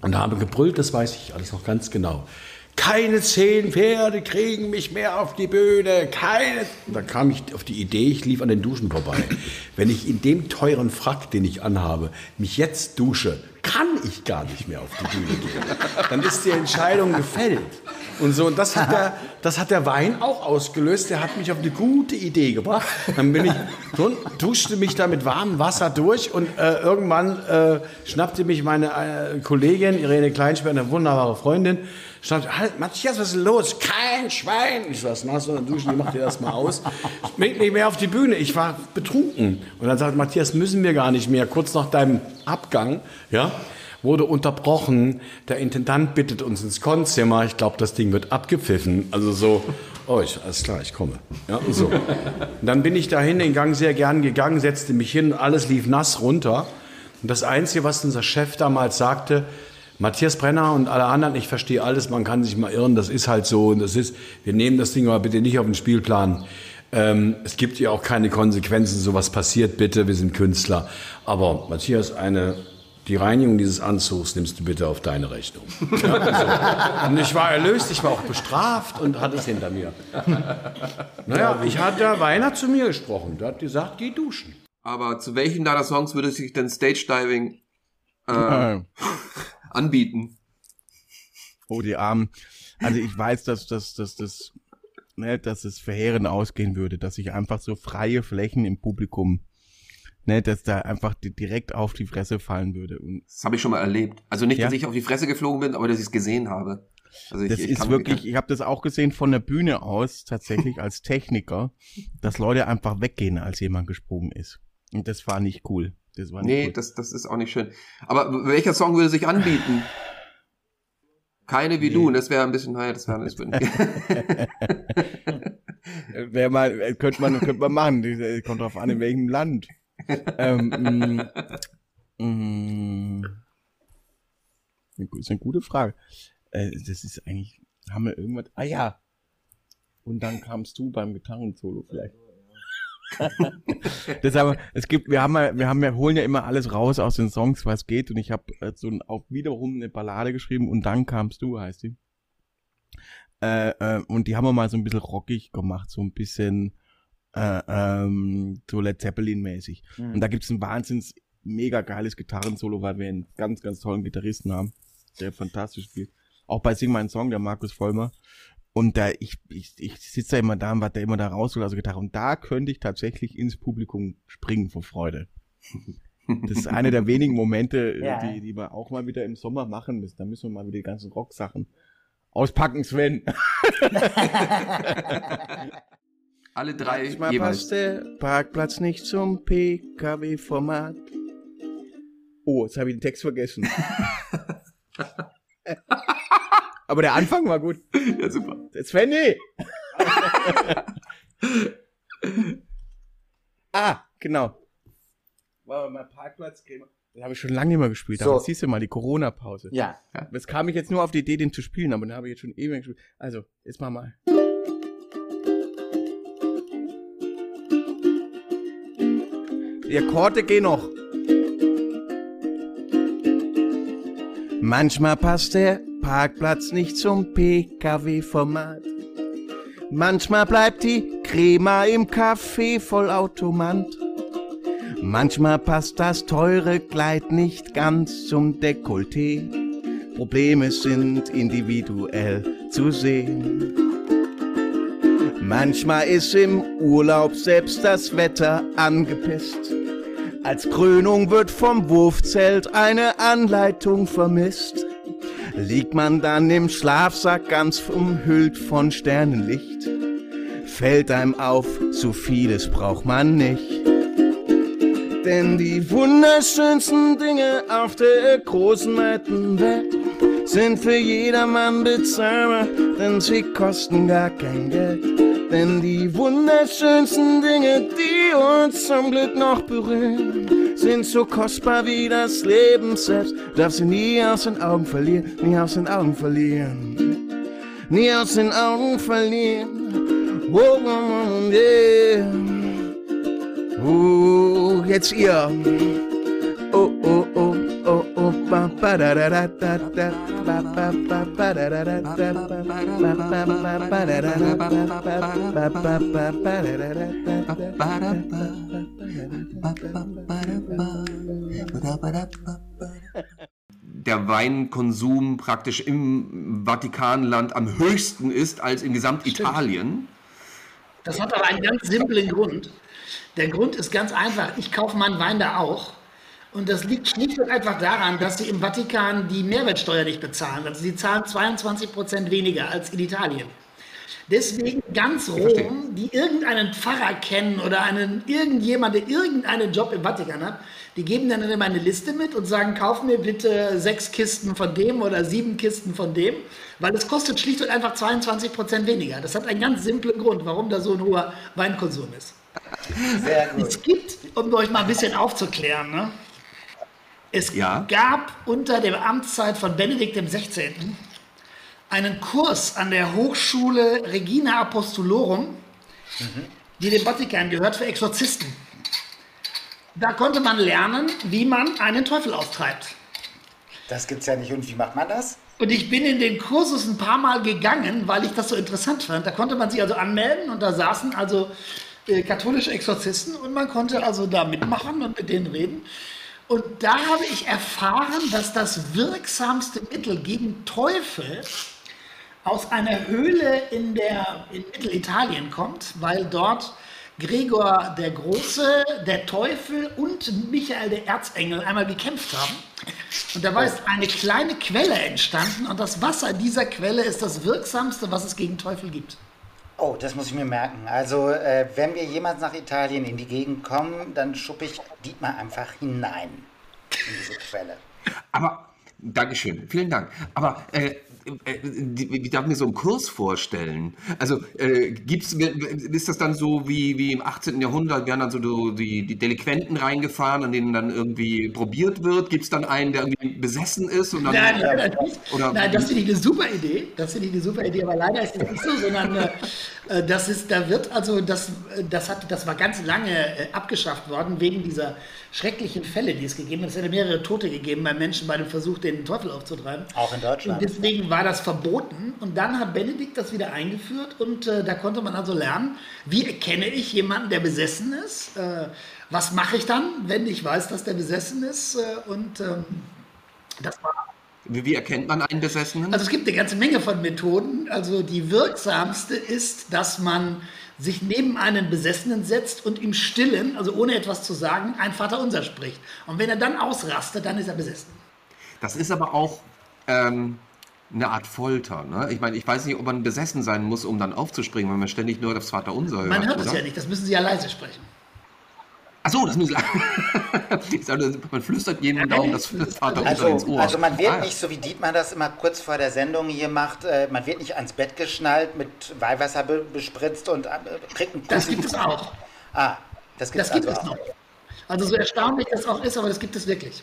und habe gebrüllt, das weiß ich alles noch ganz genau. Keine zehn Pferde kriegen mich mehr auf die Bühne, keine. Und da kam ich auf die Idee, ich lief an den Duschen vorbei. Wenn ich in dem teuren Frack, den ich anhabe, mich jetzt dusche, kann ich gar nicht mehr auf die Bühne gehen. Dann ist die Entscheidung gefällt. Und so, und das hat der, das hat der Wein auch ausgelöst. Der hat mich auf eine gute Idee gebracht. Dann bin ich, so, duschte mich da mit warmem Wasser durch und äh, irgendwann äh, schnappte mich meine äh, Kollegin Irene Kleinschwer, eine wunderbare Freundin, schnappte, halt, Matthias, was ist los? Kein Schwein! Ich saß nass dann duschen, die machte das mal aus. Bringt nicht mehr auf die Bühne. Ich war betrunken. Und dann sagt Matthias, müssen wir gar nicht mehr. Kurz nach deinem Abgang, ja, wurde unterbrochen. Der Intendant bittet uns ins Konzimmer. Ich glaube, das Ding wird abgepfiffen. Also so, oh, ich, alles klar, ich komme. Ja, so. Und dann bin ich dahin, den Gang sehr gern gegangen, setzte mich hin, alles lief nass runter. Und das Einzige, was unser Chef damals sagte, Matthias Brenner und alle anderen, ich verstehe alles, man kann sich mal irren, das ist halt so und das ist, wir nehmen das Ding aber bitte nicht auf den Spielplan. Ähm, es gibt ja auch keine Konsequenzen, sowas passiert bitte, wir sind Künstler. Aber Matthias, eine die Reinigung dieses Anzugs nimmst du bitte auf deine Rechnung. Ja, also. Und ich war erlöst, ich war auch bestraft und hatte es hinter mir. Naja, ich hatte der Weiner zu mir gesprochen. Der hat gesagt, geh duschen. Aber zu welchen deiner Songs würde sich denn Stage Diving äh, anbieten? Oh, die Armen. Also ich weiß, dass, dass, dass, dass, ne, dass es verheerend ausgehen würde, dass ich einfach so freie Flächen im Publikum ne, dass da einfach direkt auf die Fresse fallen würde. Und das habe ich schon mal erlebt. Also nicht, ja? dass ich auf die Fresse geflogen bin, aber dass ich es gesehen habe. Also ich, das ich ist wirklich, ich habe das auch gesehen von der Bühne aus, tatsächlich als Techniker, dass Leute einfach weggehen, als jemand gesprungen ist. Und das war nicht cool. Das war nicht nee, cool. das, das ist auch nicht schön. Aber welcher Song würde sich anbieten? Keine wie nee. du, und das wäre ein bisschen, naja, das wäre das Wäre mal, könnte man, könnte man machen. Kommt drauf an, in welchem Land ähm, mm, mm, ist eine gute Frage. Äh, das ist eigentlich, haben wir irgendwas, ah ja. Und dann kamst du beim Gitarrensolo vielleicht. das aber, es gibt, wir haben ja, wir haben ja, holen ja immer alles raus aus den Songs, was geht. Und ich habe äh, so auch wiederum eine Ballade geschrieben und dann kamst du, heißt die. Äh, äh, und die haben wir mal so ein bisschen rockig gemacht, so ein bisschen äh, ähm, so Led Zeppelin-mäßig. Mhm. Und da gibt's ein wahnsinns mega geiles Gitarrensolo, weil wir einen ganz, ganz tollen Gitarristen haben, der fantastisch spielt. Auch bei Sing meinen Song, der Markus Vollmer. Und da, ich, ich, ich sitze da immer da und warte immer da raus, also Gitarre. Und da könnte ich tatsächlich ins Publikum springen vor Freude. Das ist einer der wenigen Momente, ja. die, die wir auch mal wieder im Sommer machen müssen. Da müssen wir mal wieder die ganzen Rocksachen auspacken, Sven. Alle drei Manchmal jeweils. passt der Parkplatz nicht zum PKW-Format. Oh, jetzt habe ich den Text vergessen. Aber der Anfang war gut. Ja, super. Svenny! ah, genau. War mal Parkplatz. Den habe ich schon lange nicht mehr gespielt. So. Aber siehst du mal, die Corona-Pause. Ja. Das kam ich jetzt nur auf die Idee, den zu spielen, aber den habe ich jetzt schon ewig gespielt. Also, jetzt mal mal. Die Akkorde gehen noch. Manchmal passt der Parkplatz nicht zum PKW-Format. Manchmal bleibt die Crema im Café Vollautomat. Manchmal passt das teure Kleid nicht ganz zum Dekolleté. Probleme sind individuell zu sehen. Manchmal ist im Urlaub selbst das Wetter angepisst. Als Krönung wird vom Wurfzelt eine Anleitung vermisst. Liegt man dann im Schlafsack ganz umhüllt von Sternenlicht, fällt einem auf, zu vieles braucht man nicht. Denn die wunderschönsten Dinge auf der großen weiten Welt sind für jedermann bezahlbar, denn sie kosten gar kein Geld. Denn die wunderschönsten Dinge, die uns zum Glück noch berühren, sind so kostbar wie das Leben selbst. Darf sie nie aus den Augen verlieren, nie aus den Augen verlieren, nie aus den Augen verlieren. Oh, oh, oh, yeah. Uh, jetzt ihr. Oh, oh, oh, oh, der Weinkonsum praktisch im Vatikanland am höchsten ist als in Gesamtitalien. Das hat aber einen ganz simplen Grund. Der Grund ist ganz einfach. Ich kaufe meinen Wein da auch. Und das liegt schlicht und einfach daran, dass sie im Vatikan die Mehrwertsteuer nicht bezahlen. Also sie zahlen 22 Prozent weniger als in Italien. Deswegen ganz Rom, die irgendeinen Pfarrer kennen oder einen, irgendjemand, der irgendeinen Job im Vatikan hat, die geben dann immer eine Liste mit und sagen, kauf mir bitte sechs Kisten von dem oder sieben Kisten von dem, weil es kostet schlicht und einfach 22 Prozent weniger. Das hat einen ganz simplen Grund, warum da so ein hoher Weinkonsum ist. Sehr gut. Es gibt, um euch mal ein bisschen aufzuklären, ne? Es Ja. gab unter der Amtszeit von Benedikt XVI. einen Kurs an der Hochschule Regina Apostolorum, die dem Vatikan gehört, für Exorzisten. Da konnte man lernen, wie man einen Teufel austreibt. Das gibt's ja nicht. Und wie macht man das? Und ich bin in den Kursus ein paar Mal gegangen, weil ich das so interessant fand. Da konnte man sich also anmelden und da saßen also äh, katholische Exorzisten und man konnte also da mitmachen und mit denen reden. Und da habe ich erfahren, dass das wirksamste Mittel gegen Teufel aus einer Höhle in, der, in Mittelitalien kommt, weil dort Gregor der Große, der Teufel und Michael der Erzengel einmal gekämpft haben. Und dabei ist eine kleine Quelle entstanden und das Wasser dieser Quelle ist das wirksamste, was es gegen Teufel gibt. Oh, das muss ich mir merken. Also, äh, wenn wir jemals nach Italien in die Gegend kommen, dann schuppe ich Dietmar einfach hinein in diese Quelle. Aber, Dankeschön, vielen Dank. Aber äh, ich darf mir so einen Kurs vorstellen. Also äh, gibt's, ist das dann so wie, wie im 18. Jahrhundert, werden dann so die, die Delinquenten reingefahren, an denen dann irgendwie probiert wird? Gibt es dann einen, der irgendwie besessen ist? Und dann, Nein, nein, nein, Oder- nein, das finde ich eine super Idee. Das finde ich eine super Idee, aber leider ist das nicht so, sondern äh, das ist, da wird also das, äh, das hat, das war ganz lange äh, abgeschafft worden wegen dieser schrecklichen Fälle, die es gegeben hat. Es hätte mehrere Tote gegeben bei Menschen bei dem Versuch, den Teufel aufzutreiben. Auch in Deutschland. Und deswegen war das verboten und dann hat Benedikt das wieder eingeführt und äh, da konnte man also lernen, wie erkenne ich jemanden, der besessen ist, äh, was mache ich dann, wenn ich weiß, dass der besessen ist äh, und ähm, das war wie, wie erkennt man einen Besessenen? also es gibt eine ganze Menge von Methoden. Also die wirksamste ist, dass man sich neben einen Besessenen setzt und im Stillen, also ohne etwas zu sagen, ein Vaterunser spricht. Und wenn er dann ausrastet, dann ist er besessen. Das ist aber auch, ähm, eine Art Folter. Ne? Ich meine, ich weiß nicht, ob man besessen sein muss, um dann aufzuspringen, wenn man ständig nur das Vaterunser hört. Man hört es ja nicht, das müssen Sie ja leise sprechen. Achso, das müssen Man flüstert jedem Daumen das, das Vaterunser Also, ins Ohr. also man wird Ah, nicht, so wie Dietmar das immer kurz vor der Sendung hier macht, äh, man wird nicht ans Bett geschnallt, mit Weihwasser be bespritzt und äh, kriegt einen Das gibt es auch. Ah, das gibt Das es gibt also es auch. noch. Also so erstaunlich das auch ist, aber das gibt es wirklich.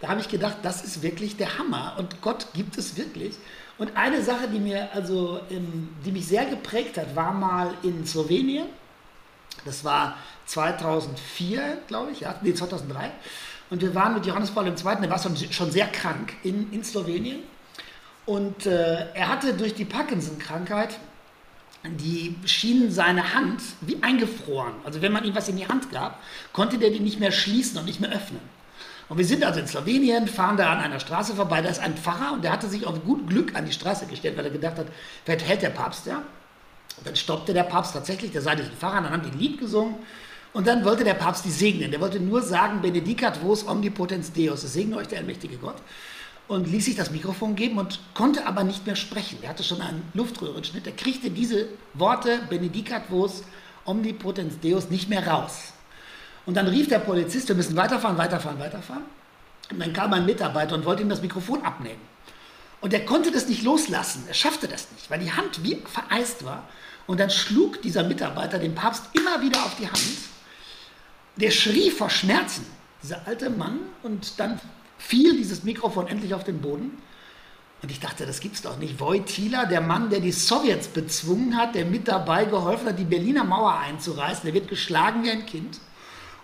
Da habe ich gedacht, das ist wirklich der Hammer und Gott gibt es wirklich. Und eine Sache, die mir also, ähm, die mich sehr geprägt hat, war mal in Slowenien. Das war 2004, glaube ich, ja, nee, 2003. Und wir waren mit Johannes Paul II., der war schon, sehr krank in, in Slowenien. Und äh, er hatte durch die Parkinson-Krankheit die schienen seine Hand wie eingefroren. Also wenn man ihm was in die Hand gab, konnte der die nicht mehr schließen und nicht mehr öffnen. Und wir sind also in Slowenien, fahren da an einer Straße vorbei, da ist ein Pfarrer und der hatte sich auf gut Glück an die Straße gestellt, weil er gedacht hat, vielleicht hält der Papst ja. Und dann stoppte der Papst tatsächlich, der sah diesen Pfarrer, dann haben die ein Lied gesungen und dann wollte der Papst die segnen. Der wollte nur sagen, Benedicat vos omnipotens Deus, es segne euch der allmächtige Gott. Und ließ sich das Mikrofon geben und konnte aber nicht mehr sprechen. Er hatte schon einen Luftröhrenschnitt. Er kriegte diese Worte, Benedicat vos omnipotens Deus, nicht mehr raus. Und dann rief der Polizist, wir müssen weiterfahren, weiterfahren, weiterfahren. Und dann kam ein Mitarbeiter und wollte ihm das Mikrofon abnehmen. Und er konnte das nicht loslassen. Er schaffte das nicht, weil die Hand wie vereist war. Und dann schlug dieser Mitarbeiter den Papst immer wieder auf die Hand. Der schrie vor Schmerzen, dieser alte Mann. Und dann fiel dieses Mikrofon endlich auf den Boden. Und ich dachte, das gibt's doch nicht. Wojtyla, der Mann, der die Sowjets bezwungen hat, der mit dabei geholfen hat, die Berliner Mauer einzureißen, der wird geschlagen wie ein Kind.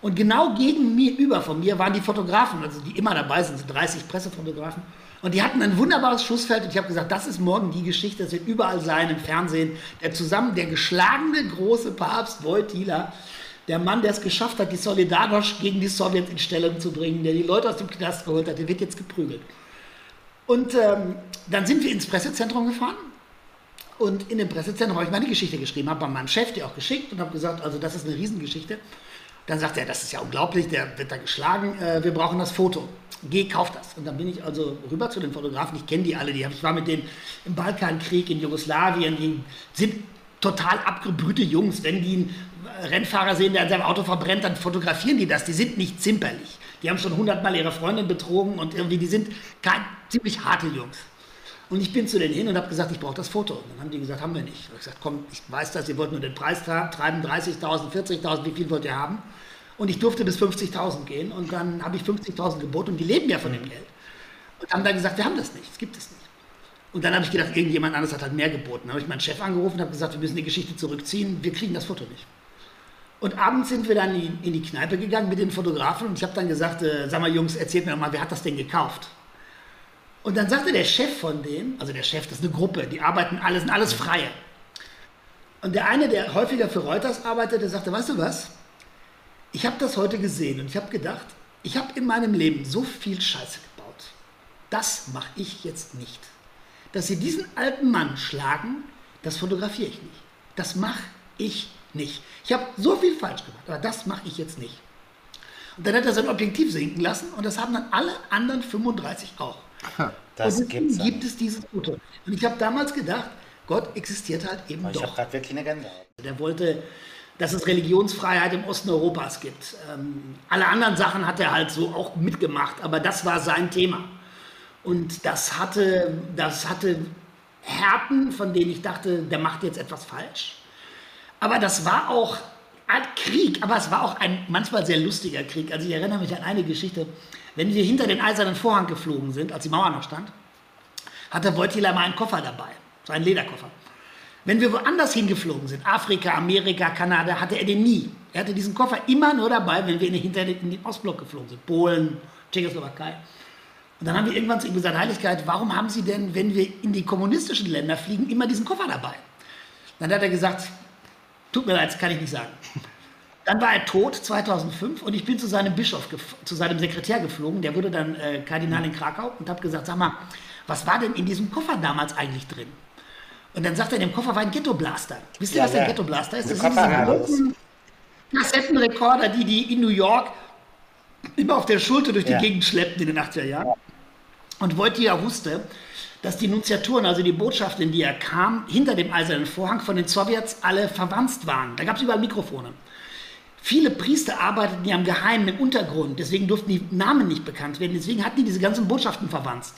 Und genau gegen mir, über von mir, waren die Fotografen, also die immer dabei sind, sind 30 Pressefotografen. Und die hatten ein wunderbares Schussfeld und ich habe gesagt, das ist morgen die Geschichte, das wird überall sein im Fernsehen. Der zusammen, der geschlagene große Papst Wojtyla, der Mann, der es geschafft hat, die Solidarność gegen die Sowjets in Stellung zu bringen, der die Leute aus dem Knast geholt hat, der wird jetzt geprügelt. Und ähm, dann sind wir ins Pressezentrum gefahren. Und in dem Pressezentrum habe ich meine Geschichte geschrieben, habe bei meinem Chef die auch geschickt und habe gesagt, also das ist eine Riesengeschichte. Dann sagt er, das ist ja unglaublich, der wird da geschlagen, äh, wir brauchen das Foto. Geh, kauf das. Und dann bin ich also rüber zu den Fotografen, ich kenne die alle, die hab, ich war mit denen im Balkankrieg, in Jugoslawien, die sind total abgebrühte Jungs. Wenn die einen Rennfahrer sehen, der in seinem Auto verbrennt, dann fotografieren die das. Die sind nicht zimperlich. Die haben schon hundertmal ihre Freundin betrogen und irgendwie, die sind kein, ziemlich harte Jungs. Und ich bin zu denen hin und habe gesagt, ich brauche das Foto. Und dann haben die gesagt, haben wir nicht. Ich habe gesagt, komm, ich weiß das, ihr wollt nur den Preis treiben, 30.000, 40.000, wie viel wollt ihr haben? Und ich durfte bis 50.000 gehen und dann habe ich 50.000 geboten und die leben ja von dem Geld. Und haben dann gesagt, wir haben das nicht, es gibt es nicht. Und dann habe ich gedacht, irgendjemand anderes hat halt mehr geboten. Dann habe ich meinen Chef angerufen und habe gesagt, wir müssen die Geschichte zurückziehen, wir kriegen das Foto nicht. Und abends sind wir dann in, in die Kneipe gegangen mit den Fotografen und ich habe dann gesagt, äh, sag mal Jungs, erzählt mir doch mal, wer hat das denn gekauft? Und dann sagte der Chef von denen, also der Chef, das ist eine Gruppe, die arbeiten alle, sind alles Freie. Und der eine, der häufiger für Reuters arbeitete, sagte, weißt du was? Ich habe das heute gesehen und ich habe gedacht, ich habe in meinem Leben so viel Scheiße gebaut. Das mache ich jetzt nicht. Dass sie diesen alten Mann schlagen, das fotografiere ich nicht. Das mache ich nicht. Ich habe so viel falsch gemacht, aber das mache ich jetzt nicht. Und dann hat er sein Objektiv sinken lassen und das haben dann alle anderen 35 auch. Das und gibt's gibt es dieses Foto. Und ich habe damals gedacht, Gott existiert halt eben Ich habe doch. gerade wirklich eine Gänsehaut. Der wollte, dass es Religionsfreiheit im Osten Europas gibt. Ähm, alle anderen Sachen hat er halt so auch mitgemacht, aber das war sein Thema. Und das hatte, das hatte Härten, von denen ich dachte, der macht jetzt etwas falsch. Aber das war auch ein Krieg, aber es war auch ein manchmal sehr lustiger Krieg. Also ich erinnere mich an eine Geschichte, wenn wir hinter den eisernen Vorhang geflogen sind, als die Mauer noch stand, hatte Wojtyla mal einen Koffer dabei, so einen Lederkoffer. Wenn wir woanders hingeflogen sind, Afrika, Amerika, Kanada, hatte er den nie. Er hatte diesen Koffer immer nur dabei, wenn wir in den, hinter in den Ostblock geflogen sind, Polen, Tschechoslowakei. Und dann haben wir irgendwann zu ihm gesagt, Heiligkeit, warum haben Sie denn, wenn wir in die kommunistischen Länder fliegen, immer diesen Koffer dabei? Dann hat er gesagt, tut mir leid, das kann ich nicht sagen. Dann war er tot 2005 und ich bin zu seinem Bischof, zu seinem Sekretär geflogen, der wurde dann äh, Kardinal in Krakau und habe gesagt, sag mal, was war denn in diesem Koffer damals eigentlich drin? Und dann sagt er, in dem Koffer war ein Ghetto-Blaster. Wisst ihr, Ja, was ein ja. Ghetto-Blaster ist? Ein Das sind diese großen Kassettenrekorder, die die in New York immer auf der Schulter durch die Ja. Gegend schleppten in den 80er Jahren. Und Wojtyla wusste, dass die Nunziaturen, also die Botschaften, in die er kam, hinter dem eisernen Vorhang von den Sowjets alle verwanzt waren. Da gab es überall Mikrofone. Viele Priester arbeiteten ja im Geheimen im Untergrund, deswegen durften die Namen nicht bekannt werden, deswegen hatten die diese ganzen Botschaften verwanzt.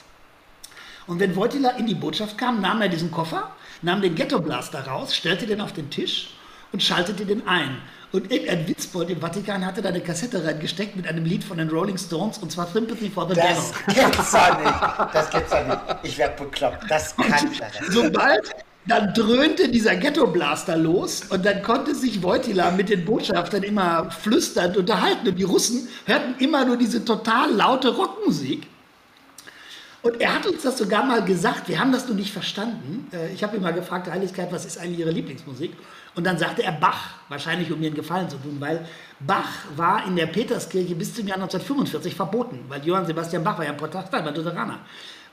Und wenn Wojtyla in die Botschaft kam, nahm er diesen Koffer, nahm den Ghetto-Blaster raus, stellte den auf den Tisch und schaltete den ein. Und irgendein Witzbold im Vatikan hatte da eine Kassette reingesteckt mit einem Lied von den Rolling Stones und zwar Sympathy for the Das Devil. gibt's doch nicht. Das gibt's doch nicht. Ich werd bekloppt. Das kann ich nicht. Sobald dann dröhnte dieser Ghetto-Blaster los und dann konnte sich Wojtyla mit den Botschaftern immer flüsternd unterhalten und die Russen hörten immer nur diese total laute Rockmusik. Und er hat uns das sogar mal gesagt, wir haben das nur nicht verstanden. Äh, Ich habe ihn mal gefragt, Heiligkeit, was ist eigentlich Ihre Lieblingsmusik? Und dann sagte er Bach, wahrscheinlich um mir einen Gefallen zu tun, weil Bach war in der Peterskirche bis zum Jahr 1945 verboten, weil Johann Sebastian Bach war ja ein Protestant, war Lutheraner.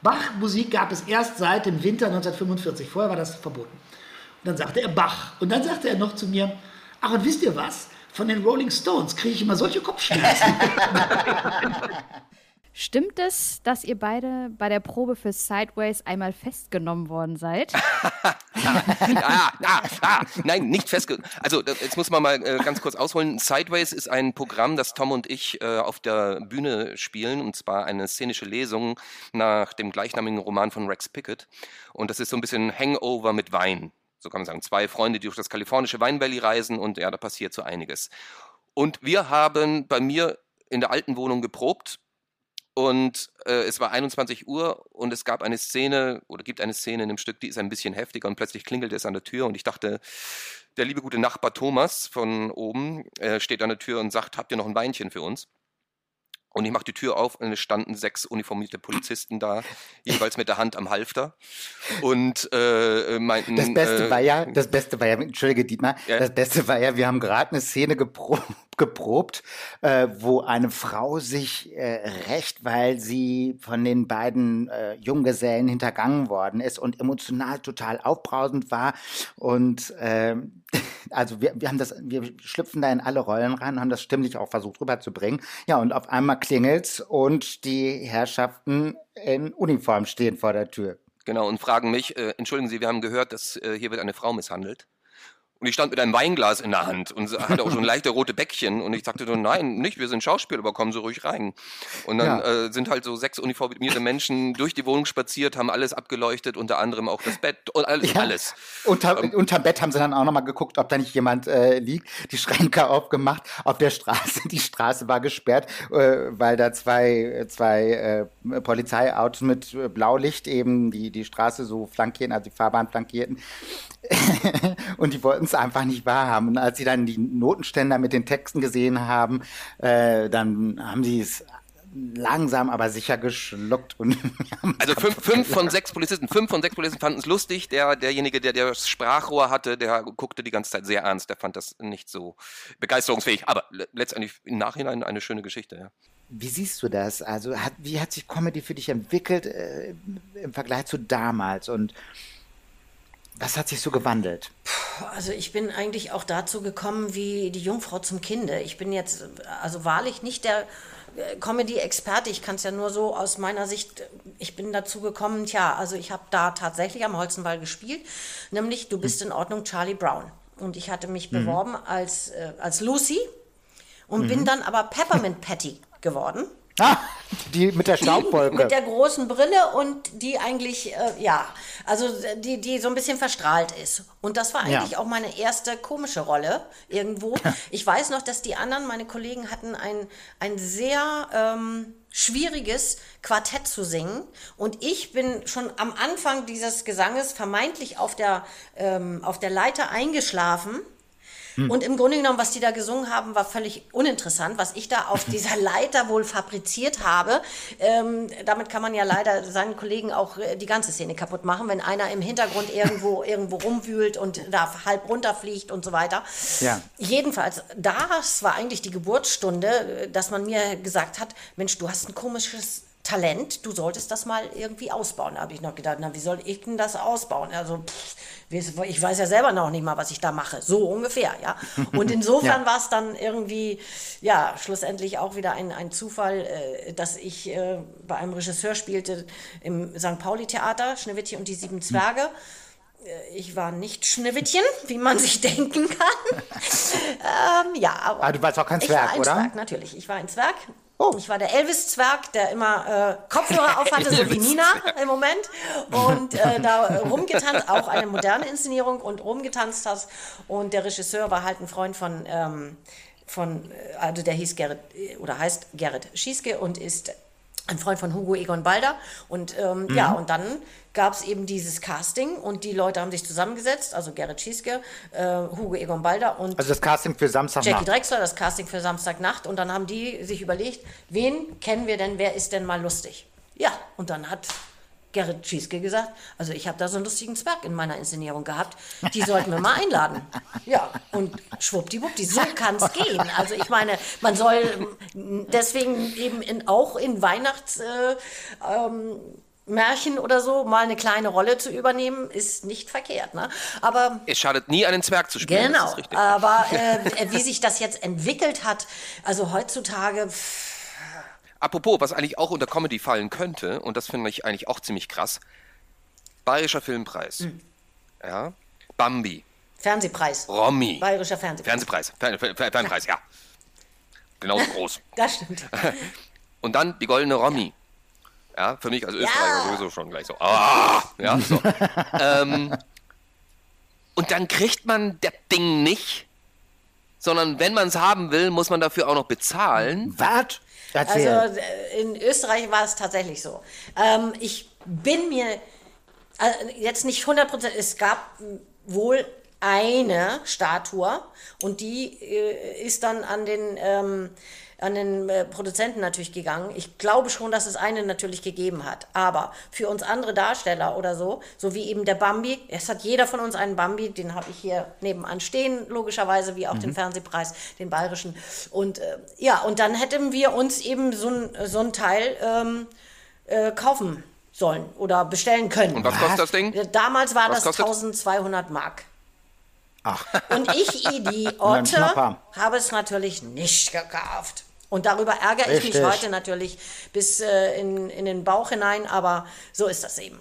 Bach-Musik gab es erst seit dem Winter 1945, vorher war das verboten. Und dann sagte er Bach. Und dann sagte er noch zu mir, ach und wisst ihr was? Von den Rolling Stones kriege ich immer solche Kopfschmerzen. Stimmt es, dass ihr beide bei der Probe für Sideways einmal festgenommen worden seid? ah, ah, ah, nein, nicht festge... Also das- jetzt muss man mal äh, ganz kurz ausholen. Sideways ist ein Programm, das Tom und ich äh, auf der Bühne spielen, und zwar eine szenische Lesung nach dem gleichnamigen Roman von Rex Pickett. Und das ist so ein bisschen Hangover mit Wein. So kann man sagen. Zwei Freunde, die durch das kalifornische Weinvalley reisen und ja, da passiert so einiges. Und wir haben bei mir in der alten Wohnung geprobt und äh, es war 21 Uhr und es gab eine Szene oder gibt eine Szene in dem Stück, die ist ein bisschen heftiger und plötzlich klingelt es an der Tür und ich dachte, der liebe gute Nachbar Thomas von oben äh, steht an der Tür und sagt, habt ihr noch ein Weinchen für uns? Und ich mache die Tür auf und es standen sechs uniformierte Polizisten da, jeweils mit der Hand am Halfter und äh, meinten... Das Beste äh, war ja, das Beste war ja, entschuldige Dietmar, Ja. das Beste war ja, wir haben gerade eine Szene gepro geprobt, äh, wo eine Frau sich äh, rächt, weil sie von den beiden äh, Junggesellen hintergangen worden ist und emotional total aufbrausend war. Und ähm, also wir, wir haben das, wir schlüpfen da in alle Rollen rein und haben das stimmlich auch versucht rüberzubringen. Ja, und auf einmal klingelt's und die Herrschaften in Uniform stehen vor der Tür. Genau, und fragen mich, äh, entschuldigen Sie, wir haben gehört, dass äh, hier wird eine Frau misshandelt. Und ich stand mit einem Weinglas in der Hand und hatte auch schon leichte rote Bäckchen. Und ich sagte so, nein, nicht, wir sind Schauspieler, aber kommen Sie ruhig rein. Und dann Ja. äh, sind halt so sechs uniformierte Menschen durch die Wohnung spaziert, haben alles abgeleuchtet, unter anderem auch das Bett und alles. Ja. alles. Unter, unterm Bett haben sie dann auch nochmal geguckt, ob da nicht jemand äh, liegt. Die Schränke aufgemacht. Auf der Straße, die Straße war gesperrt, äh, weil da zwei, zwei äh, Polizeiautos mit äh, Blaulicht eben die, die Straße so flankieren, also die Fahrbahn flankierten. und die wollten es einfach nicht wahrhaben. Und als sie dann die Notenständer mit den Texten gesehen haben, äh, dann haben sie es langsam aber sicher geschluckt und Also fünf, fünf von sechs Polizisten, fünf von sechs Polizisten fanden es lustig. Der, derjenige, der das Sprachrohr hatte, der guckte die ganze Zeit sehr ernst. Der fand das nicht so begeisterungsfähig. Aber le- letztendlich im Nachhinein eine schöne Geschichte, ja. Wie siehst du das? Also hat, wie hat sich Comedy für dich entwickelt äh, im Vergleich zu damals und was hat sich so gewandelt? Also ich bin eigentlich auch dazu gekommen wie die Jungfrau zum Kinde. Ich bin jetzt also wahrlich nicht der äh, Comedy-Experte. Ich kann es ja nur so aus meiner Sicht, äh, ich bin dazu gekommen, tja, also ich habe da tatsächlich am Holzenball gespielt, nämlich Du bist in Ordnung, Charlie Brown. Und ich hatte mich Mhm. beworben als, äh, als Lucy und bin Mhm. dann aber Peppermint Patty geworden. Ah, die mit der Staubwolke. Mit der großen Brille und die eigentlich, äh, ja, also die, die so ein bisschen verstrahlt ist. Und das war Ja. eigentlich auch meine erste komische Rolle irgendwo. Ich weiß noch, dass die anderen, meine Kollegen, hatten ein, ein sehr ähm, schwieriges Quartett zu singen. Und ich bin schon am Anfang dieses Gesanges vermeintlich auf der, ähm, auf der Leiter eingeschlafen. Hm. Und im Grunde genommen, was die da gesungen haben, war völlig uninteressant. Was ich da auf dieser Leiter wohl fabriziert habe, ähm, damit kann man ja leider seinen Kollegen auch äh, die ganze Szene kaputt machen, wenn einer im Hintergrund irgendwo, irgendwo rumwühlt und da halb runterfliegt und so weiter. Ja. Jedenfalls, das war eigentlich die Geburtsstunde, äh, dass man mir gesagt hat, Mensch, du hast ein komisches Talent, du solltest das mal irgendwie ausbauen. Da habe ich noch gedacht, na, wie soll ich denn das ausbauen? Also, pff, ich weiß ja selber noch nicht mal, was ich da mache. So ungefähr, ja. Und insofern Ja. war es dann irgendwie, ja, schlussendlich auch wieder ein, ein Zufall, äh, dass ich äh, bei einem Regisseur spielte im St. Pauli-Theater, Schneewittchen und die sieben Zwerge. Äh, Ich war nicht Schneewittchen, wie man sich denken kann. ähm, ja, aber Ah, du warst auch kein ich Zwerg, war ein oder? Zwerg, natürlich. Ich war ein Zwerg. Ich war der Elvis-Zwerg, der immer äh, Kopfhörer aufhatte, so wie Nina im Moment. Und äh, da äh, rumgetanzt, auch eine moderne Inszenierung und rumgetanzt hast. Und der Regisseur war halt ein Freund von, ähm, von äh, also der hieß Gerrit, äh, oder heißt Gerrit Schieske und ist ein Freund von Hugo Egon Balder. Und ähm, Mhm. ja, und dann gab es eben dieses Casting und die Leute haben sich zusammengesetzt, also Gerrit Schieske, äh, Hugo Egon Balder und Also das Casting für Samstagnacht. Jackie Drexler, das Casting für Samstagnacht. Und dann haben die sich überlegt, wen kennen wir denn, wer ist denn mal lustig? Ja, und dann hat Gerrit Schieske gesagt, also ich habe da so einen lustigen Zwerg in meiner Inszenierung gehabt, die sollten wir mal einladen. Ja, und schwuppdiwuppdi, so kann es gehen. Also ich meine, man soll ähm, deswegen eben in, auch in Weihnachts... Äh, ähm, oder so mal eine kleine Rolle zu übernehmen, ist nicht verkehrt. Ne? Aber Es schadet nie, einen Zwerg zu spielen. Genau, Das ist richtig. aber äh, wie sich das jetzt entwickelt hat, also heutzutage, pff, Apropos, was eigentlich auch unter Comedy fallen könnte, und das finde ich eigentlich auch ziemlich krass, Bayerischer Filmpreis. Hm. Ja. Bambi. Fernsehpreis. Romy. Bayerischer Fernsehpreis. Fernsehpreis. Fer Fer Fer Fernpreis, ja. Genauso groß. Das stimmt. Und dann die goldene Romy. Ja, für mich als Ja. Österreicher sowieso schon gleich so. Ah, ja, so. ähm, und dann kriegt man das Ding nicht, sondern wenn man es haben will, muss man dafür auch noch bezahlen. Was? Also äh, in Österreich war es tatsächlich so. Ähm, ich bin mir äh, jetzt nicht 100 Prozent, es gab wohl eine Statue und die äh, ist dann an den, ähm, an den äh, Produzenten natürlich gegangen. Ich glaube schon, dass es eine natürlich gegeben hat. Aber für uns andere Darsteller oder so, so wie eben der Bambi, es hat jeder von uns einen Bambi, den habe ich hier nebenan stehen, logischerweise, wie auch den Mhm. Fernsehpreis, den bayerischen. Und äh, ja, und dann hätten wir uns eben so ein, so ein Teil ähm, äh, kaufen sollen oder bestellen können. Und was kostet das Ding? Damals war Was das kostet? 1200 Mark. Ach. Und ich, Ein Idiote, habe es natürlich nicht gekauft. Und darüber ärgere ich mich Richtig. heute natürlich bis äh, in, in den Bauch hinein, aber so ist das eben.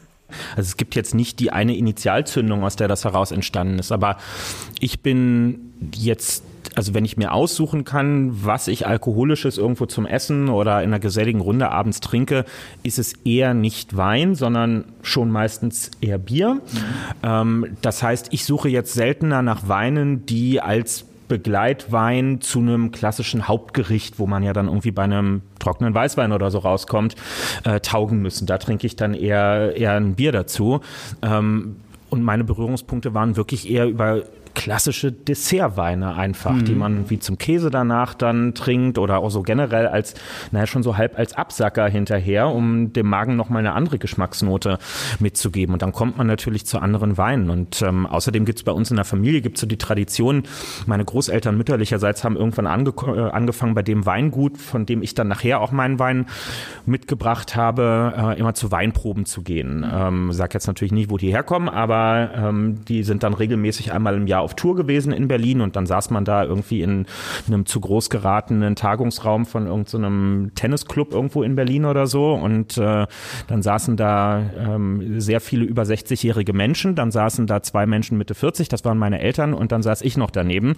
Also es gibt jetzt nicht die eine Initialzündung, aus der das heraus entstanden ist, aber ich bin jetzt, also wenn ich mir aussuchen kann, was ich alkoholisches irgendwo zum Essen oder in einer geselligen Runde abends trinke, ist es eher nicht Wein, sondern schon meistens eher Bier. Ähm, das heißt, ich suche jetzt seltener nach Weinen, die als Begleitwein zu einem klassischen Hauptgericht, wo man ja dann irgendwie bei einem trockenen Weißwein oder so rauskommt, äh, taugen müssen. Da trinke ich dann eher, eher ein Bier dazu. Ähm, und meine Berührungspunkte waren wirklich eher über klassische Dessertweine einfach, Mhm. die man wie zum Käse danach dann trinkt oder auch so generell als, naja, schon so halb als Absacker hinterher, um dem Magen nochmal eine andere Geschmacksnote mitzugeben. Und dann kommt man natürlich zu anderen Weinen. Und ähm, außerdem gibt es bei uns in der Familie gibt's so die Tradition, meine Großeltern mütterlicherseits haben irgendwann ange äh, angefangen bei dem Weingut, von dem ich dann nachher auch meinen Wein mitgebracht habe, äh, immer zu Weinproben zu gehen. Ähm, sag jetzt natürlich nicht, wo die herkommen, aber ähm, die sind dann regelmäßig einmal im Jahr auf Tour gewesen in Berlin und dann saß man da irgendwie in einem zu groß geratenen Tagungsraum von irgendeinem Tennisclub irgendwo in Berlin oder so und äh, dann saßen da ähm, sehr viele über 60-jährige Menschen, dann saßen da zwei Menschen Mitte 40, das waren meine Eltern und dann saß ich noch daneben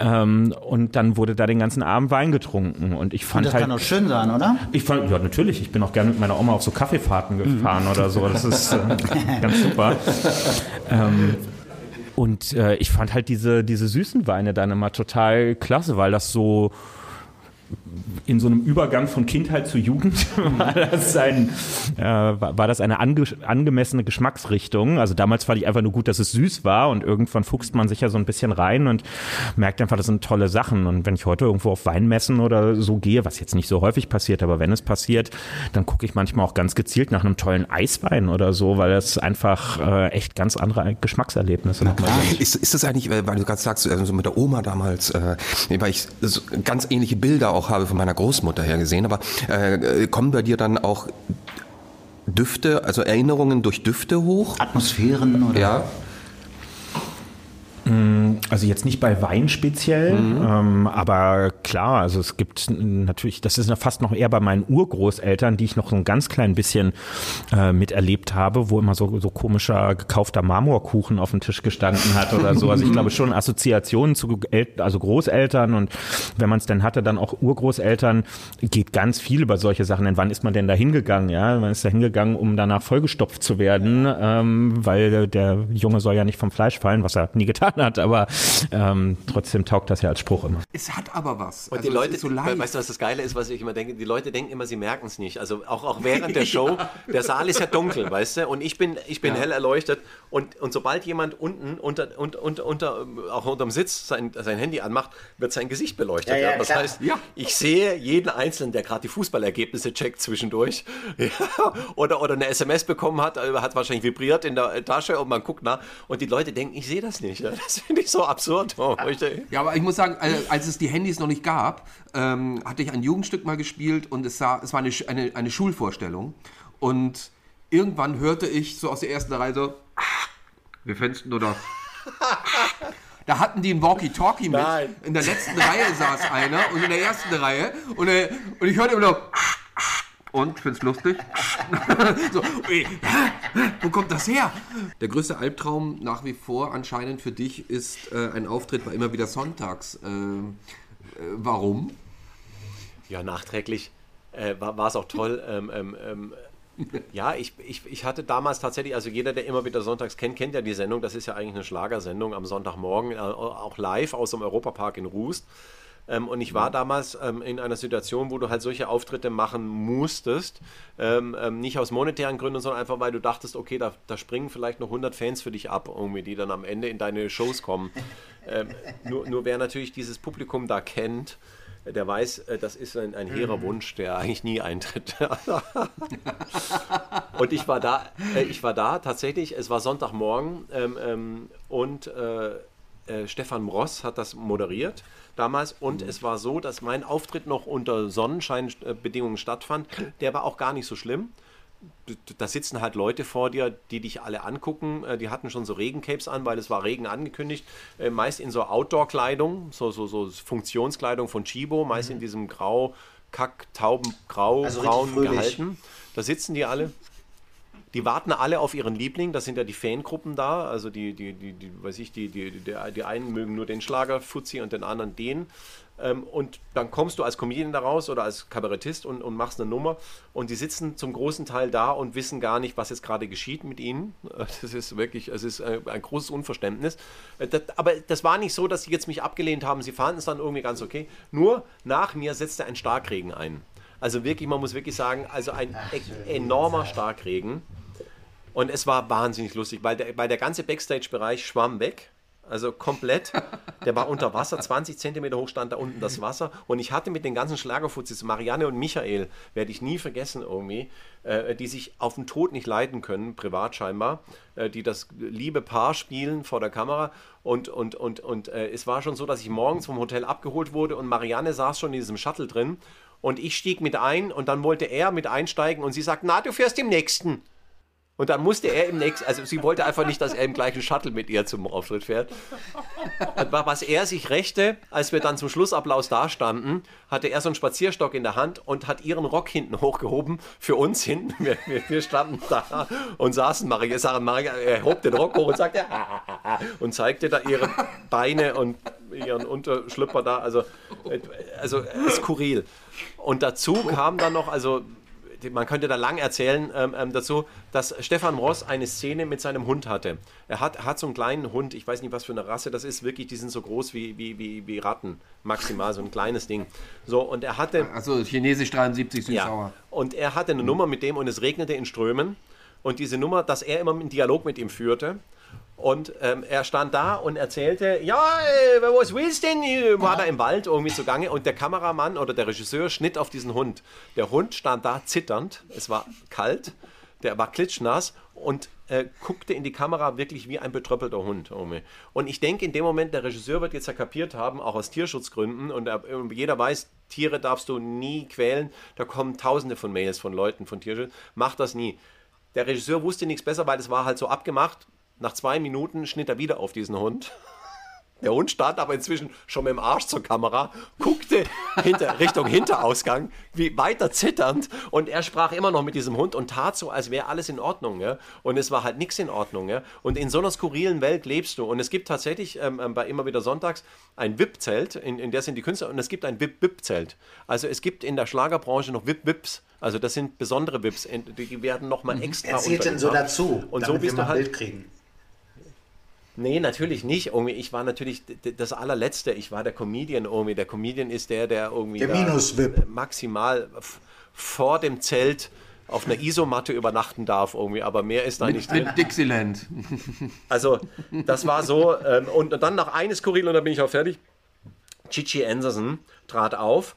ähm, und dann wurde da den ganzen Abend Wein getrunken und ich fand das halt kann doch schön sein, oder? ich fand, ja, natürlich. Ich bin auch gerne mit meiner Oma auf so Kaffeefahrten gefahren Mhm. oder so. Das ist äh, ganz super. Ähm, und äh, ich fand halt diese, diese süßen Weine dann immer total klasse, weil das so in so einem Übergang von Kindheit zu Jugend war das, ein, äh, war, das eine ange angemessene Geschmacksrichtung. Also damals fand ich einfach nur gut, dass es süß war und irgendwann fuchst man sich ja so ein bisschen rein und merkt einfach, das sind tolle Sachen. Und wenn ich heute irgendwo auf Weinmessen oder so gehe, was jetzt nicht so häufig passiert, aber wenn es passiert, dann gucke ich manchmal auch ganz gezielt nach einem tollen Eiswein oder so, weil das einfach äh, echt ganz andere Geschmackserlebnisse nochmal sind. Ist, ist das eigentlich, äh, weil du gerade sagst, äh, so mit der Oma damals, äh, weil ich ganz ähnliche Bilder auch habe von meiner Großmutter her gesehen. Aber äh, kommen bei dir dann auch Düfte, also Erinnerungen durch Düfte hoch? Atmosphären oder? Ja. Mm, Also jetzt nicht bei Wein speziell, Mhm. ähm, aber klar, also es gibt natürlich, das ist fast noch eher bei meinen Urgroßeltern, die ich noch so ein ganz klein bisschen äh, miterlebt habe, wo immer so, so komischer gekaufter Marmorkuchen auf dem Tisch gestanden hat oder so. Also ich glaube schon Assoziationen zu El also Großeltern und wenn man es denn hatte, dann auch Urgroßeltern, geht ganz viel über solche Sachen. Denn wann ist man denn da hingegangen? Ja, man ist da hingegangen, um danach vollgestopft zu werden, ähm, weil der Junge soll ja nicht vom Fleisch fallen, was er nie getan hat, aber ähm, trotzdem taugt das ja als Spruch immer. Es hat aber was. Und Also die Leute, so weißt du, was das Geile ist, was ich immer denke? Die Leute denken immer, sie merken es nicht. Also auch, auch während der Show, der Saal ist ja dunkel, weißt du? Und ich bin, ich bin Ja. hell erleuchtet. Und, und sobald jemand unten unter, unter, unter, unter auch unterm Sitz sein, sein Handy anmacht, wird sein Gesicht beleuchtet. Ja, ja, das klar. heißt, Ja. ich sehe jeden Einzelnen, der gerade die Fußballergebnisse checkt zwischendurch. Ja, oder, oder eine SMS bekommen hat, äh, hat wahrscheinlich vibriert in der Tasche und man guckt nach. Und die Leute denken, ich sehe das nicht. Ja, Das finde ich so absurd. Oh, Ja, aber ich muss sagen, äh, als es die Handys noch nicht gab, ähm, hatte ich ein Jugendstück mal gespielt und es, sah, es war eine, eine, eine Schulvorstellung. Und irgendwann hörte ich so aus der ersten Reihe so, "Ah, wir fensten nur das. Da hatten die ein Walkie-Talkie mit. Nein. In der letzten Reihe saß einer und in der ersten Reihe. Und, äh, und ich hörte immer noch. Und, find's lustig? so, ey, wo kommt das her? Der größte Albtraum nach wie vor anscheinend für dich ist äh, ein Auftritt bei immer wieder sonntags. Äh, äh, warum? Ja, nachträglich äh, war es auch toll. Ähm, ähm, ähm, ja, ich, ich, ich hatte damals tatsächlich, also jeder, der immer wieder sonntags kennt, kennt ja die Sendung. Das ist ja eigentlich eine Schlagersendung am Sonntagmorgen, äh, auch live aus dem Europapark in Rust. Ähm, und ich war damals ähm, in einer Situation, wo du halt solche Auftritte machen musstest. Ähm, ähm, nicht aus monetären Gründen, sondern einfach, weil du dachtest, okay, da, da springen vielleicht noch 100 Fans für dich ab, irgendwie, die dann am Ende in deine Shows kommen. ähm, nur, nur wer natürlich dieses Publikum da kennt, der weiß, äh, das ist ein, ein hehrer Wunsch, der eigentlich nie eintritt. und ich war da, äh, ich war da tatsächlich, es war Sonntagmorgen ähm, ähm, und äh, äh, Stefan Mross hat das moderiert damals und es war so, dass mein Auftritt noch unter Sonnenscheinbedingungen stattfand. Der war auch gar nicht so schlimm. Da sitzen halt Leute vor dir, die dich alle angucken. Äh, Die hatten schon so Regencapes an, weil es war Regen angekündigt. Äh, Meist in so Outdoor-Kleidung, so, so, so Funktionskleidung von Chibo, meist in diesem grau, kack, tauben, grau, Also braun gehalten. Da sitzen die alle. Die warten alle auf ihren Liebling, das sind ja die Fangruppen da, also die, die, die, die weiß ich, die, die, die, die einen mögen nur den Schlager Fuzzi und den anderen den. Ähm, und dann kommst du als Comedian da raus oder als Kabarettist und, und machst eine Nummer und die sitzen zum großen Teil da und wissen gar nicht, was jetzt gerade geschieht mit ihnen. Das ist wirklich, es ist ein großes Unverständnis. Äh, Das, aber das war nicht so, dass sie jetzt mich abgelehnt haben, sie fanden es dann irgendwie ganz okay. Nur nach mir setzte ein Starkregen ein. Also wirklich, man muss wirklich sagen, also ein e enormer Starkregen. Und es war wahnsinnig lustig, weil der, weil der ganze Backstage-Bereich schwamm weg. Also komplett. Der war unter Wasser, 20 Zentimeter hoch stand da unten das Wasser. Und ich hatte mit den ganzen Schlagerfuzis, Marianne und Michael, werde ich nie vergessen irgendwie, äh, die sich auf den Tod nicht leiden können, privat scheinbar, äh, die das liebe Paar spielen vor der Kamera. Und, und, und, und äh, es war schon so, dass ich morgens vom Hotel abgeholt wurde und Marianne saß schon in diesem Shuttle drin. Und ich stieg mit ein und dann wollte er mit einsteigen und sie sagt, na, du fährst im nächsten. Und dann musste er im nächsten, also sie wollte einfach nicht, dass er im gleichen Shuttle mit ihr zum Auftritt fährt. Was er sich rächte, als wir dann zum Schlussapplaus da standen, hatte er so einen Spazierstock in der Hand und hat ihren Rock hinten hochgehoben für uns hinten. Wir, wir, wir standen da und saßen, Maria, sagen, Maria, er hob den Rock hoch und sagte, und zeigte da ihre Beine und ihren Unterschlüpper da, also, also skurril. Und dazu kam dann noch, also man könnte da lang erzählen ähm, ähm, dazu, dass Stefan Ross eine Szene mit seinem Hund hatte. Er hat, hat so einen kleinen Hund, ich weiß nicht, was für eine Rasse das ist, wirklich, die sind so groß wie, wie, wie, wie Ratten, maximal, so ein kleines Ding. So, und er hatte... Also chinesisch 73 süß-sauer. Ja, und er hatte eine Nummer mit dem und es regnete in Strömen. Und diese Nummer, dass er immer einen Dialog mit ihm führte. Und ähm, er stand da und erzählte, ja, äh, was willst denn? Äh, War da im Wald irgendwie zugange und der Kameramann oder der Regisseur schnitt auf diesen Hund. Der Hund stand da zitternd, es war kalt, der war klitschnass und äh, guckte in die Kamera wirklich wie ein betröppelter Hund. irgendwie. Und ich denke, in dem Moment, der Regisseur wird jetzt ja kapiert haben, auch aus Tierschutzgründen, und er, und jeder weiß, Tiere darfst du nie quälen. Da kommen tausende von Mails von Leuten, von Tierschutz. Mach das nie. Der Regisseur wusste nichts besser, weil es war halt so abgemacht. Nach zwei Minuten schnitt er wieder auf diesen Hund. Der Hund stand aber inzwischen schon mit dem Arsch zur Kamera, guckte hinter, Richtung Hinterausgang, wie weiter zitternd und er sprach immer noch mit diesem Hund und tat so, als wäre alles in Ordnung. Ja? Und es war halt nichts in Ordnung. Ja? Und in so einer skurrilen Welt lebst du. Und es gibt tatsächlich ähm, ähm, bei immer wieder Sonntags ein VIP-Zelt, in, in der sind die Künstler, und es gibt ein VIP-VIP-Zelt. Also es gibt in der Schlagerbranche noch VIP-VIPs. Also das sind besondere VIPs, die werden nochmal extra Wer zählt denn so dazu, Und damit so wir mal du halt Bild kriegen? Nee, natürlich nicht. Irgendwie, ich war natürlich das allerletzte. Ich war der Comedian irgendwie. Der Comedian ist der, der irgendwie Der Minus-VIP. maximal vor dem Zelt auf einer Isomatte übernachten darf irgendwie, aber mehr ist da Mit, nicht drin. mit Dixieland. Also, das war so. Ähm, und dann noch eine Skurril und dann bin ich auch fertig. Chichi Anderson trat auf.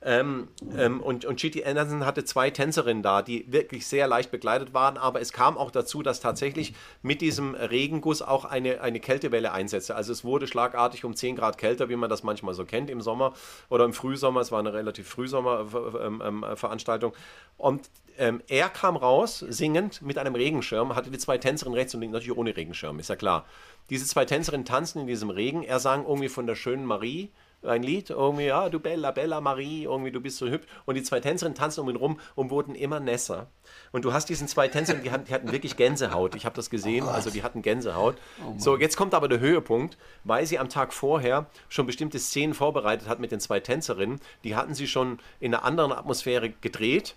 Ähm, ähm, und, und Chichi Anderson hatte zwei Tänzerinnen da, die wirklich sehr leicht begleitet waren, aber es kam auch dazu, dass tatsächlich mit diesem Regenguss auch eine, eine Kältewelle einsetzte. Also es wurde schlagartig um 10 Grad kälter, wie man das manchmal so kennt im Sommer oder im Frühsommer. Es war eine relativ Frühsommer-Veranstaltung. Und ähm, er kam raus, singend, mit einem Regenschirm, hatte die zwei Tänzerinnen rechts und links, natürlich ohne Regenschirm, ist ja klar. Diese zwei Tänzerinnen tanzten in diesem Regen. Er sang irgendwie von der schönen Marie ein Lied, irgendwie, ja, du Bella, Bella Marie, irgendwie, du bist so hübsch. Und die zwei Tänzerinnen tanzten um ihn rum und wurden immer nässer. Und du hast diesen zwei Tänzerinnen, die hatten, die hatten wirklich Gänsehaut. Ich habe das gesehen, also die hatten Gänsehaut. so, jetzt kommt aber der Höhepunkt, weil sie am Tag vorher schon bestimmte Szenen vorbereitet hat mit den zwei Tänzerinnen. Die hatten sie schon in einer anderen Atmosphäre gedreht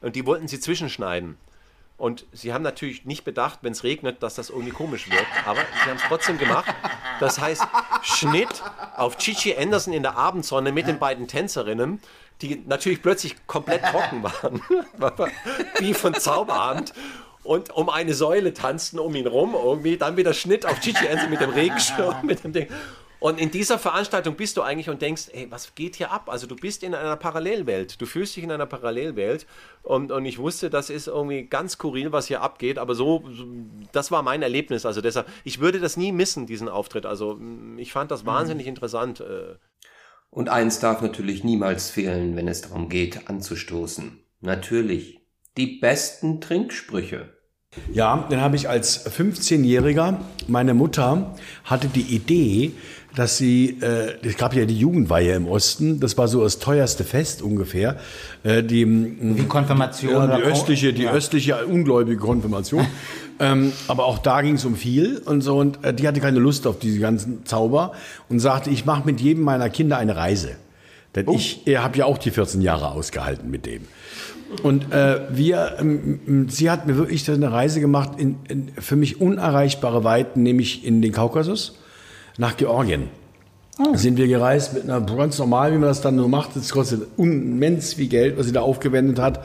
und die wollten sie zwischenschneiden. Und sie haben natürlich nicht bedacht, wenn es regnet, dass das irgendwie komisch wird. Aber sie haben es trotzdem gemacht. Das heißt, Schnitt auf Chichi Anderson in der Abendsonne mit den beiden Tänzerinnen, die natürlich plötzlich komplett trocken waren. Wie von Zauberhand. Und um eine Säule tanzten um ihn rum irgendwie. Dann wieder Schnitt auf Chichi Anderson mit dem Regenschirm, mit dem Ding. Und in dieser Veranstaltung bist du eigentlich und denkst, ey, was geht hier ab? Also du bist in einer Parallelwelt. Du fühlst dich in einer Parallelwelt. Und, und ich wusste, das ist irgendwie ganz skurril, was hier abgeht. Aber so, das war mein Erlebnis. Also deshalb, ich würde das nie missen, diesen Auftritt. Also mm, ich fand das wahnsinnig interessant. äh. Und eins darf natürlich niemals fehlen, wenn es darum geht, anzustoßen. Natürlich die besten Trinksprüche. Ja, dann habe ich als 15-Jähriger, meine Mutter hatte die Idee, dass sie, äh, es gab ja die Jugendweihe im Osten, das war so das teuerste Fest ungefähr. Äh, die, Wie Konfirmation Ja, oder die östliche, die ja. östliche ungläubige Konfirmation. ähm, aber auch da ging es um viel und so und äh, die hatte keine Lust auf diese ganzen Zauber und sagte, ich mache mit jedem meiner Kinder eine Reise. Denn ich habe ja auch die 14 Jahre ausgehalten mit dem. Und äh, wir, ähm, sie hat mir wirklich eine Reise gemacht in, in für mich unerreichbare Weiten, nämlich in den Kaukasus, nach Georgien. Sind wir gereist mit einer ganz normal, wie man das dann so macht. Es kostet immens viel Geld, was sie da aufgewendet hat,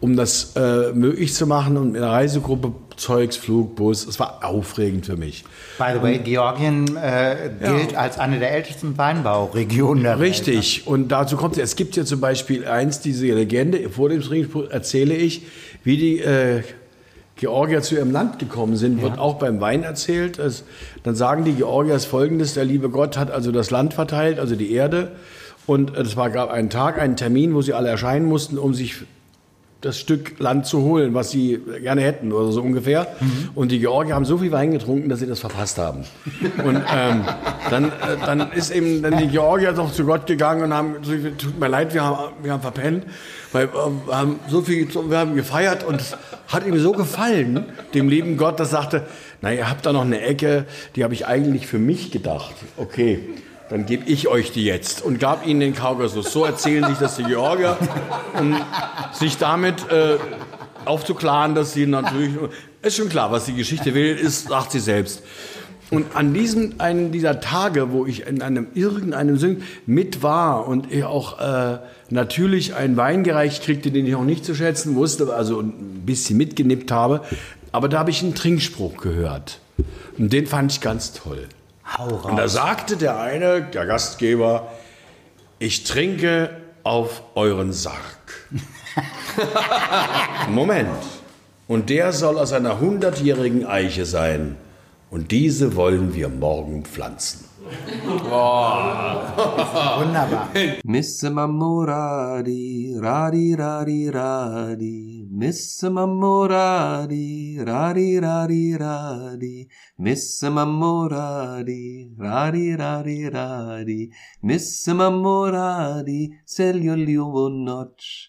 um das äh, möglich zu machen. Und mit einer Reisegruppe, Zeugs, Flug, Bus. Es war aufregend für mich. By the way, Und- Georgien äh, gilt als eine der ältesten Weinbauregionen der Welt. Richtig. Und dazu kommt es. Es gibt ja zum Beispiel eins, diese Legende. Vor dem Ringspruch erzähle ich, wie die äh, Georgier zu ihrem Land gekommen sind. Wird auch beim Wein erzählt. Es, dann sagen die Georgiers folgendes: Der liebe Gott hat also das Land verteilt, also die Erde. Und es war, gab einen Tag, einen Termin, wo sie alle erscheinen mussten, um sich das Stück Land zu holen, was sie gerne hätten oder so ungefähr. Und die Georgier haben so viel Wein getrunken, dass sie das verpasst haben. Und ähm, dann, äh, dann ist eben dann die Georgier doch zu Gott gegangen und haben, tut mir leid, wir haben, wir haben verpennt, weil äh, haben so viel, wir haben gefeiert und es hat ihm so gefallen, dem lieben Gott, das sagte, na, ihr habt da noch eine Ecke, die habe ich eigentlich für mich gedacht. Okay. Dann gebe ich euch die jetzt und gab ihnen den Kaukasus. So erzählen sich das die Georgier, um sich damit äh, aufzuklaren, dass sie natürlich. Ist schon klar, was die Geschichte will, ist, sagt sie selbst. Und an diesem einen dieser Tage, wo ich in einem irgendeinem Sinn mit war und ich auch äh, natürlich einen Wein gereicht kriegte, den ich auch nicht zu schätzen wusste, also ein bisschen mitgenippt habe, aber da habe ich einen Trinkspruch gehört. Und den fand ich ganz toll. Hau raus. Und da sagte der eine, der Gastgeber, ich trinke auf euren Sarg. Moment. Und der soll aus einer hundertjährigen Eiche sein. Und diese wollen wir morgen pflanzen. Wunderbar. Misse Mamoradi, Radi, Radi, Radi, Miss Mamorari, rari rari rari, Miss Mamorari, rari rari rari, Miss Mamorari, seljo noć. notch.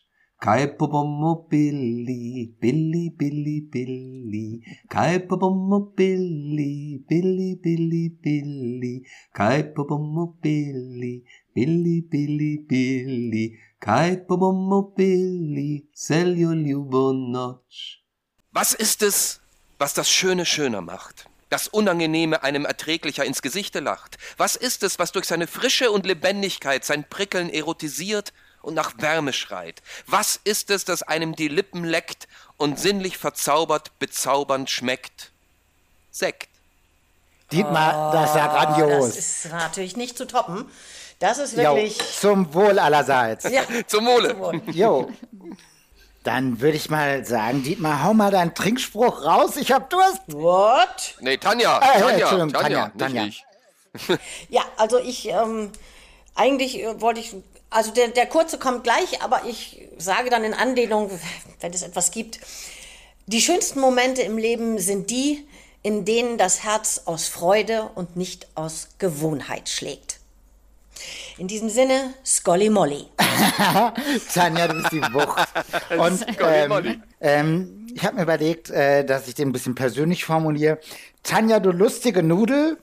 pa bomo Billy Billy Billy. pili, kaj pa bomo Billy. pili, Billy, Billy kaj pa bomo pili, pili, pili, pili. Kaj po bomo pili, seljo ljubo. Was ist es, was das Schöne schöner macht? Das Unangenehme einem erträglicher ins Gesichte lacht? Was ist es, was durch seine Frische und Lebendigkeit sein Prickeln erotisiert und nach Wärme schreit? Was ist es, das einem die Lippen leckt und sinnlich verzaubert, bezaubernd schmeckt? Sekt. Dietmar, das ist ja grandios. Das ist natürlich nicht zu toppen. Das ist Jo, wirklich. zum Wohl allerseits. Ja, Zum Wohle. zum Wohl. Jo. Dann würde ich mal sagen, Dietmar, hau mal deinen Trinkspruch raus. Ich hab Durst. What? Nee, Tanja, Äh, Tanja, Entschuldigung, Tanja, Tanja, Tanja. nicht ich. Ja, also ich, ähm, eigentlich äh, wollte ich, also der, der kurze kommt gleich, aber ich sage dann in Anlehnung, wenn es etwas gibt, die schönsten Momente im Leben sind die, in denen das Herz aus Freude und nicht aus Gewohnheit schlägt. In diesem Sinne, Scolly Molly. Tanja, du bist die Wucht. Und ähm, Molly. ähm, ich habe mir überlegt, äh, dass ich den ein bisschen persönlich formuliere. Tanja, du lustige Nudel.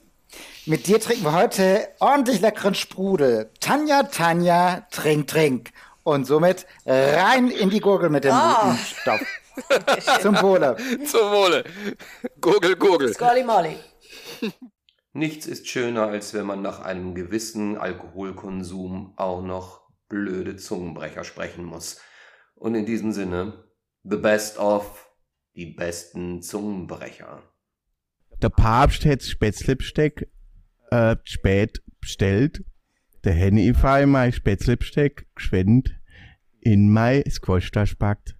Mit dir trinken wir heute ordentlich leckeren Sprudel. Tanja, Tanja, trink, trink. Und somit rein in die Gurgel mit dem guten Stoff. Zum Wohle. Zum Wohle. Gurgel, gurgel. Scolly Molly. Nichts ist schöner, als wenn man nach einem gewissen Alkoholkonsum auch noch blöde Zungenbrecher sprechen muss. Und in diesem Sinne, the best of, die besten Zungenbrecher. Der Papst hat das Spätzlebsteck äh, spät bestellt. Der Henny Ifei mein Spätzlebsteck geschwendet in mein Squash packt.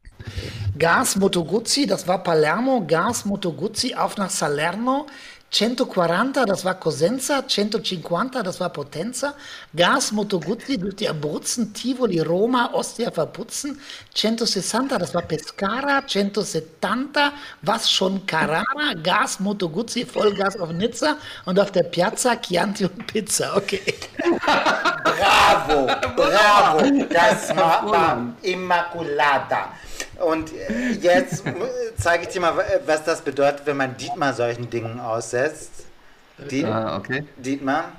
Gas Moto Guzzi, das war Palermo, Gas Moto Guzzi auf nach Salerno, 140, das war Cosenza, 150, das war Potenza, Gas Moto Guzzi durch die Abruzzen, Tivoli, Roma, Ostia verputzen, 160, das war Pescara, 170, was schon Carrara, Gas Moto Guzzi, Vollgas auf Nizza und auf der Piazza Chianti und Pizza, okay. Bravo, bravo. Das war, war Immaculata. Und äh, jetzt äh, zeige ich dir mal, äh, was das bedeutet, wenn man Dietmar solchen Dingen aussetzt. Diet, Ah, okay. Dietmar,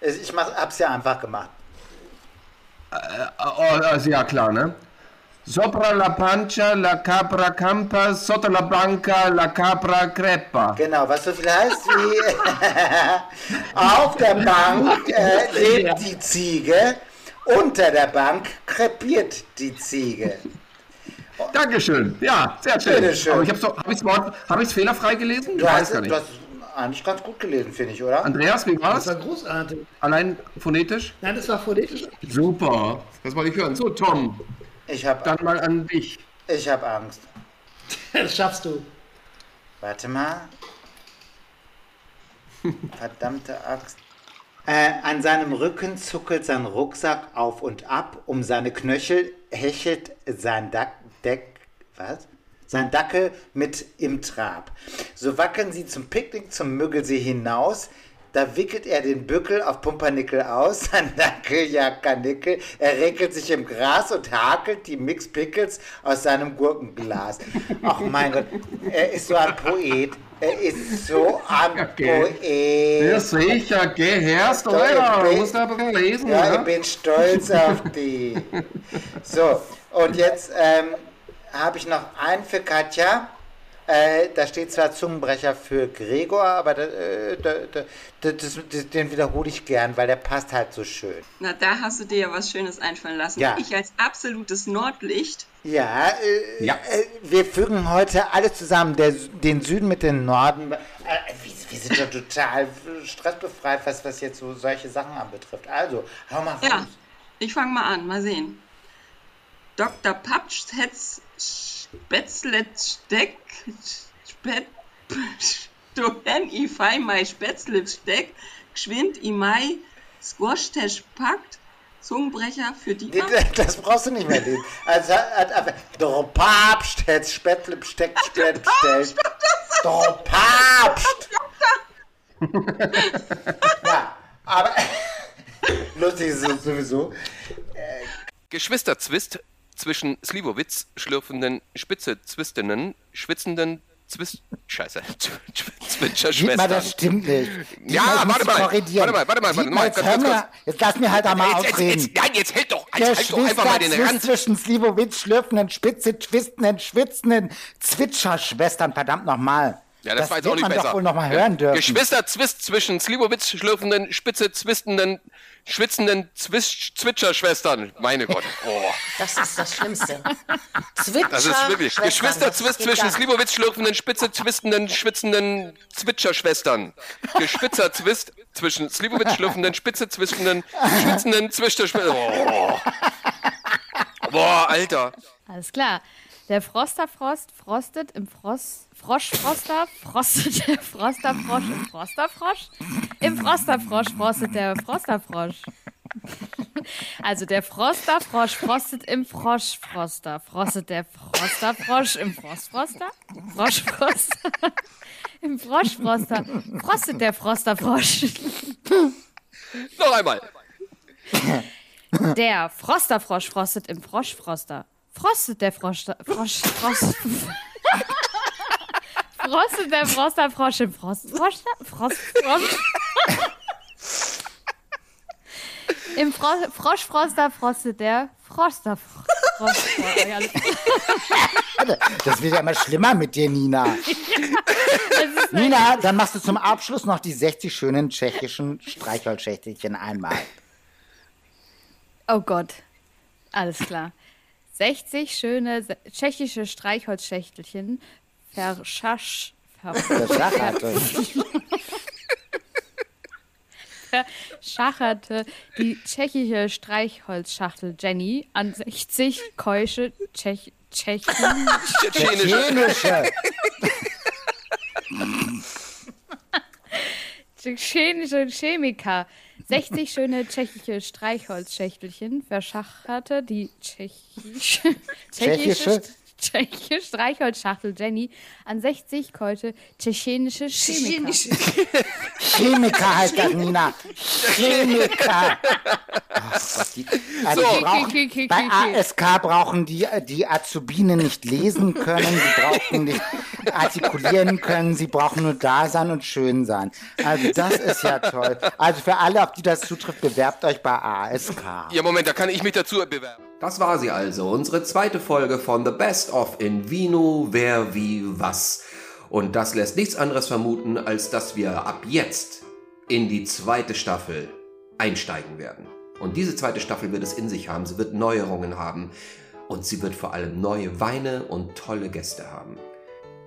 ich mach, hab's ja einfach gemacht. Oh, also ja, klar, ne? Sopra la pancia, la capra campa, sotto la banca, la capra crepa. Genau, was so viel heißt wie auf der Bank äh, lebt die Ziege, unter der Bank krepiert die Ziege. Dankeschön. Ja, sehr schön. Bitteschön. Aber ich hab's doch, hab ich's, hab ich's fehlerfrei gelesen? Du Ich hast, weiß gar du nicht. hast eigentlich ganz gut gelesen, finde ich, oder? Andreas, wie Das war's? war großartig. Allein phonetisch? Nein, das war phonetisch. Super. Das wollte ich hören. So, Tom, Ich habe dann mal an dich. ich hab Angst. Das schaffst du. Warte mal. Verdammte Axt. Äh, an seinem Rücken zuckelt sein Rucksack auf und ab. Um seine Knöchel hechelt sein Dack, Deck, was? Sein Dackel mit im Trab. So wackeln sie zum Picknick zum Müggelsee hinaus. Da wickelt er den Bückel auf Pumpernickel aus, sein Dackel jagt Karnickel, er regelt sich im Gras und hakelt die Mix Pickles aus seinem Gurkenglas. Ach mein Gott, er ist so ein Poet. Er ist so ein Poet. Ja, sicher, geh herst, oder? Du musst aber lesen, Ja, ja? ich bin stolz auf die. So, und jetzt ähm, habe ich noch einen für Katja. Äh, da steht zwar Zungenbrecher für Gregor, aber da, äh, da, da, da, das, das, den wiederhole ich gern, weil der passt halt so schön. Na, da hast du dir ja was Schönes einfallen lassen. Ja. Ich als absolutes Nordlicht. Ja, äh, Ja. Äh, wir fügen heute alles zusammen, der, den Süden mit dem Norden. Äh, wir, wir sind doch total stressbefreit, was, was jetzt so solche Sachen anbetrifft. Also, hau mal Ja, raus. ich fange mal an. Mal sehen. Dr. Papsthetz Spätzletsteck Spät du hen i fei mei Spätzletsteck geschwind Imai Squash-Tash packt, Zungenbrecher für die Das brauchst du nicht mehr lesen. Also, hat einfach, der Papst ja, aber lustig ist es sowieso. Geschwisterzwist zwischen Slivovitz schlürfenden, spitze zwistenden, schwitzenden Zwist... Scheiße. Dietmar, das Zwitscherschwestern. stimmt nicht. Ja, Dietmar, ich muss warte mal, warte mal, warte mal, warte mal, jetzt, jetzt lass mir halt einmal Jetzt, jetzt, ausreden. jetzt, nein, jetzt hält doch, jetzt halt doch einfach mal den Rand. zwischen Slivovitz schlürfenden, spitze, twistenden, schwitzenden Zwitscherschwestern. Verdammt nochmal. Ja, das, war jetzt auch nicht man besser. doch wohl noch mal hören dürfen. Geschwisterzwist zwischen Slivovitz schlürfenden, spitze zwistenden, schwitzenden Zwis Zwitscherschwestern. Meine Gott. Oh. Das ist das Schlimmste. Zwitscher Das ist wirklich. Geschwisterzwist zwischen. Slivovitz schlürfenden, spitze zwistenden, schwitzenden Zwitscherschwestern. Geschwitzerzwist zwischen Slivovitz schlürfenden, spitze zwistenden, schwitzenden Zwitscherschwestern. Oh. Boah, Alter. Alles klar. Der Frosterfrost frostet im Frost. Froschfroster frostet der Frosterfrosch im Frosterfrosch. Im Frosterfrosch frostet der Frosterfrosch. Also der Frosterfrosch frostet im Froschfroster. Frostet der Frosterfrosch im Frostfroster? Froschfroster. Im Froschfroster. Frostet der Frosterfrosch. Noch einmal. Der Frosterfrosch frostet im Froschfroster. Frostet der Frosch, Frosch, Frost, frostet der Frosterfrosch im Frost, Froster, Frost, Frost. Im Fro Froschfroster frostet der Froster, Frost, Das wird ja immer schlimmer mit dir, Nina. Nina, dann machst du zum Abschluss noch die 60 schönen tschechischen Streichholzschächtelchen einmal. Oh Gott. Alles klar. 60 schöne tschechische Streichholzschächtelchen verschasch. Ver Verschacherte. verschacherte die tschechische Streichholzschachtel Jenny an 60 keusche Tschech Tschechen. Tschechische. Tschechische Chemiker. 60 schöne tschechische Streichholzschächtelchen verschacherte die tschechische, Tschechische? Tschechische Streichholzschachtel Jenny an 60 keusche tschechische Chemiker. Chemiker heißt das, Nina. Chemiker. Ach Gott, die, also So. die brauchen, bei ASK brauchen die, die Azubinen nicht lesen können, die brauchen nicht artikulieren können, sie brauchen nur da sein und schön sein. Also das ist ja toll. Also für alle, auf die das zutrifft, bewerbt euch bei ASK. Ja, Moment, da kann ich mich dazu bewerben. Das war sie also, unsere zweite Folge von The Best of in Vino, wer, wie, was. Und das lässt nichts anderes vermuten, als dass wir ab jetzt in die zweite Staffel einsteigen werden. Und diese zweite Staffel wird es in sich haben, sie wird Neuerungen haben und sie wird vor allem neue Weine und tolle Gäste haben.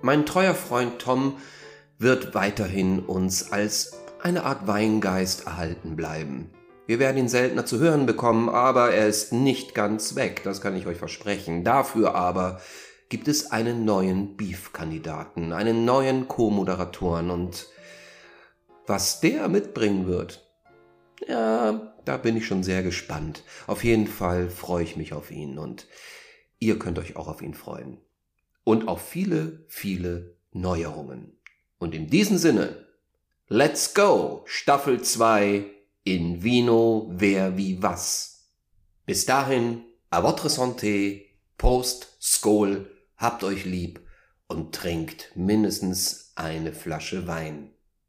Mein treuer Freund Tom wird weiterhin uns als eine Art Weingeist erhalten bleiben. Wir werden ihn seltener zu hören bekommen, aber er ist nicht ganz weg, das kann ich euch versprechen. Dafür aber gibt es einen neuen Beef-Kandidaten, einen neuen Co-Moderatoren und was der mitbringen wird, ja, da bin ich schon sehr gespannt. Auf jeden Fall freue ich mich auf ihn und ihr könnt euch auch auf ihn freuen. Und auf viele, viele Neuerungen. Und in diesem Sinne, let's go! Staffel 2 in Vino, wer wie was. Bis dahin, à votre santé, Prost, Skol, habt euch lieb und trinkt mindestens eine Flasche Wein.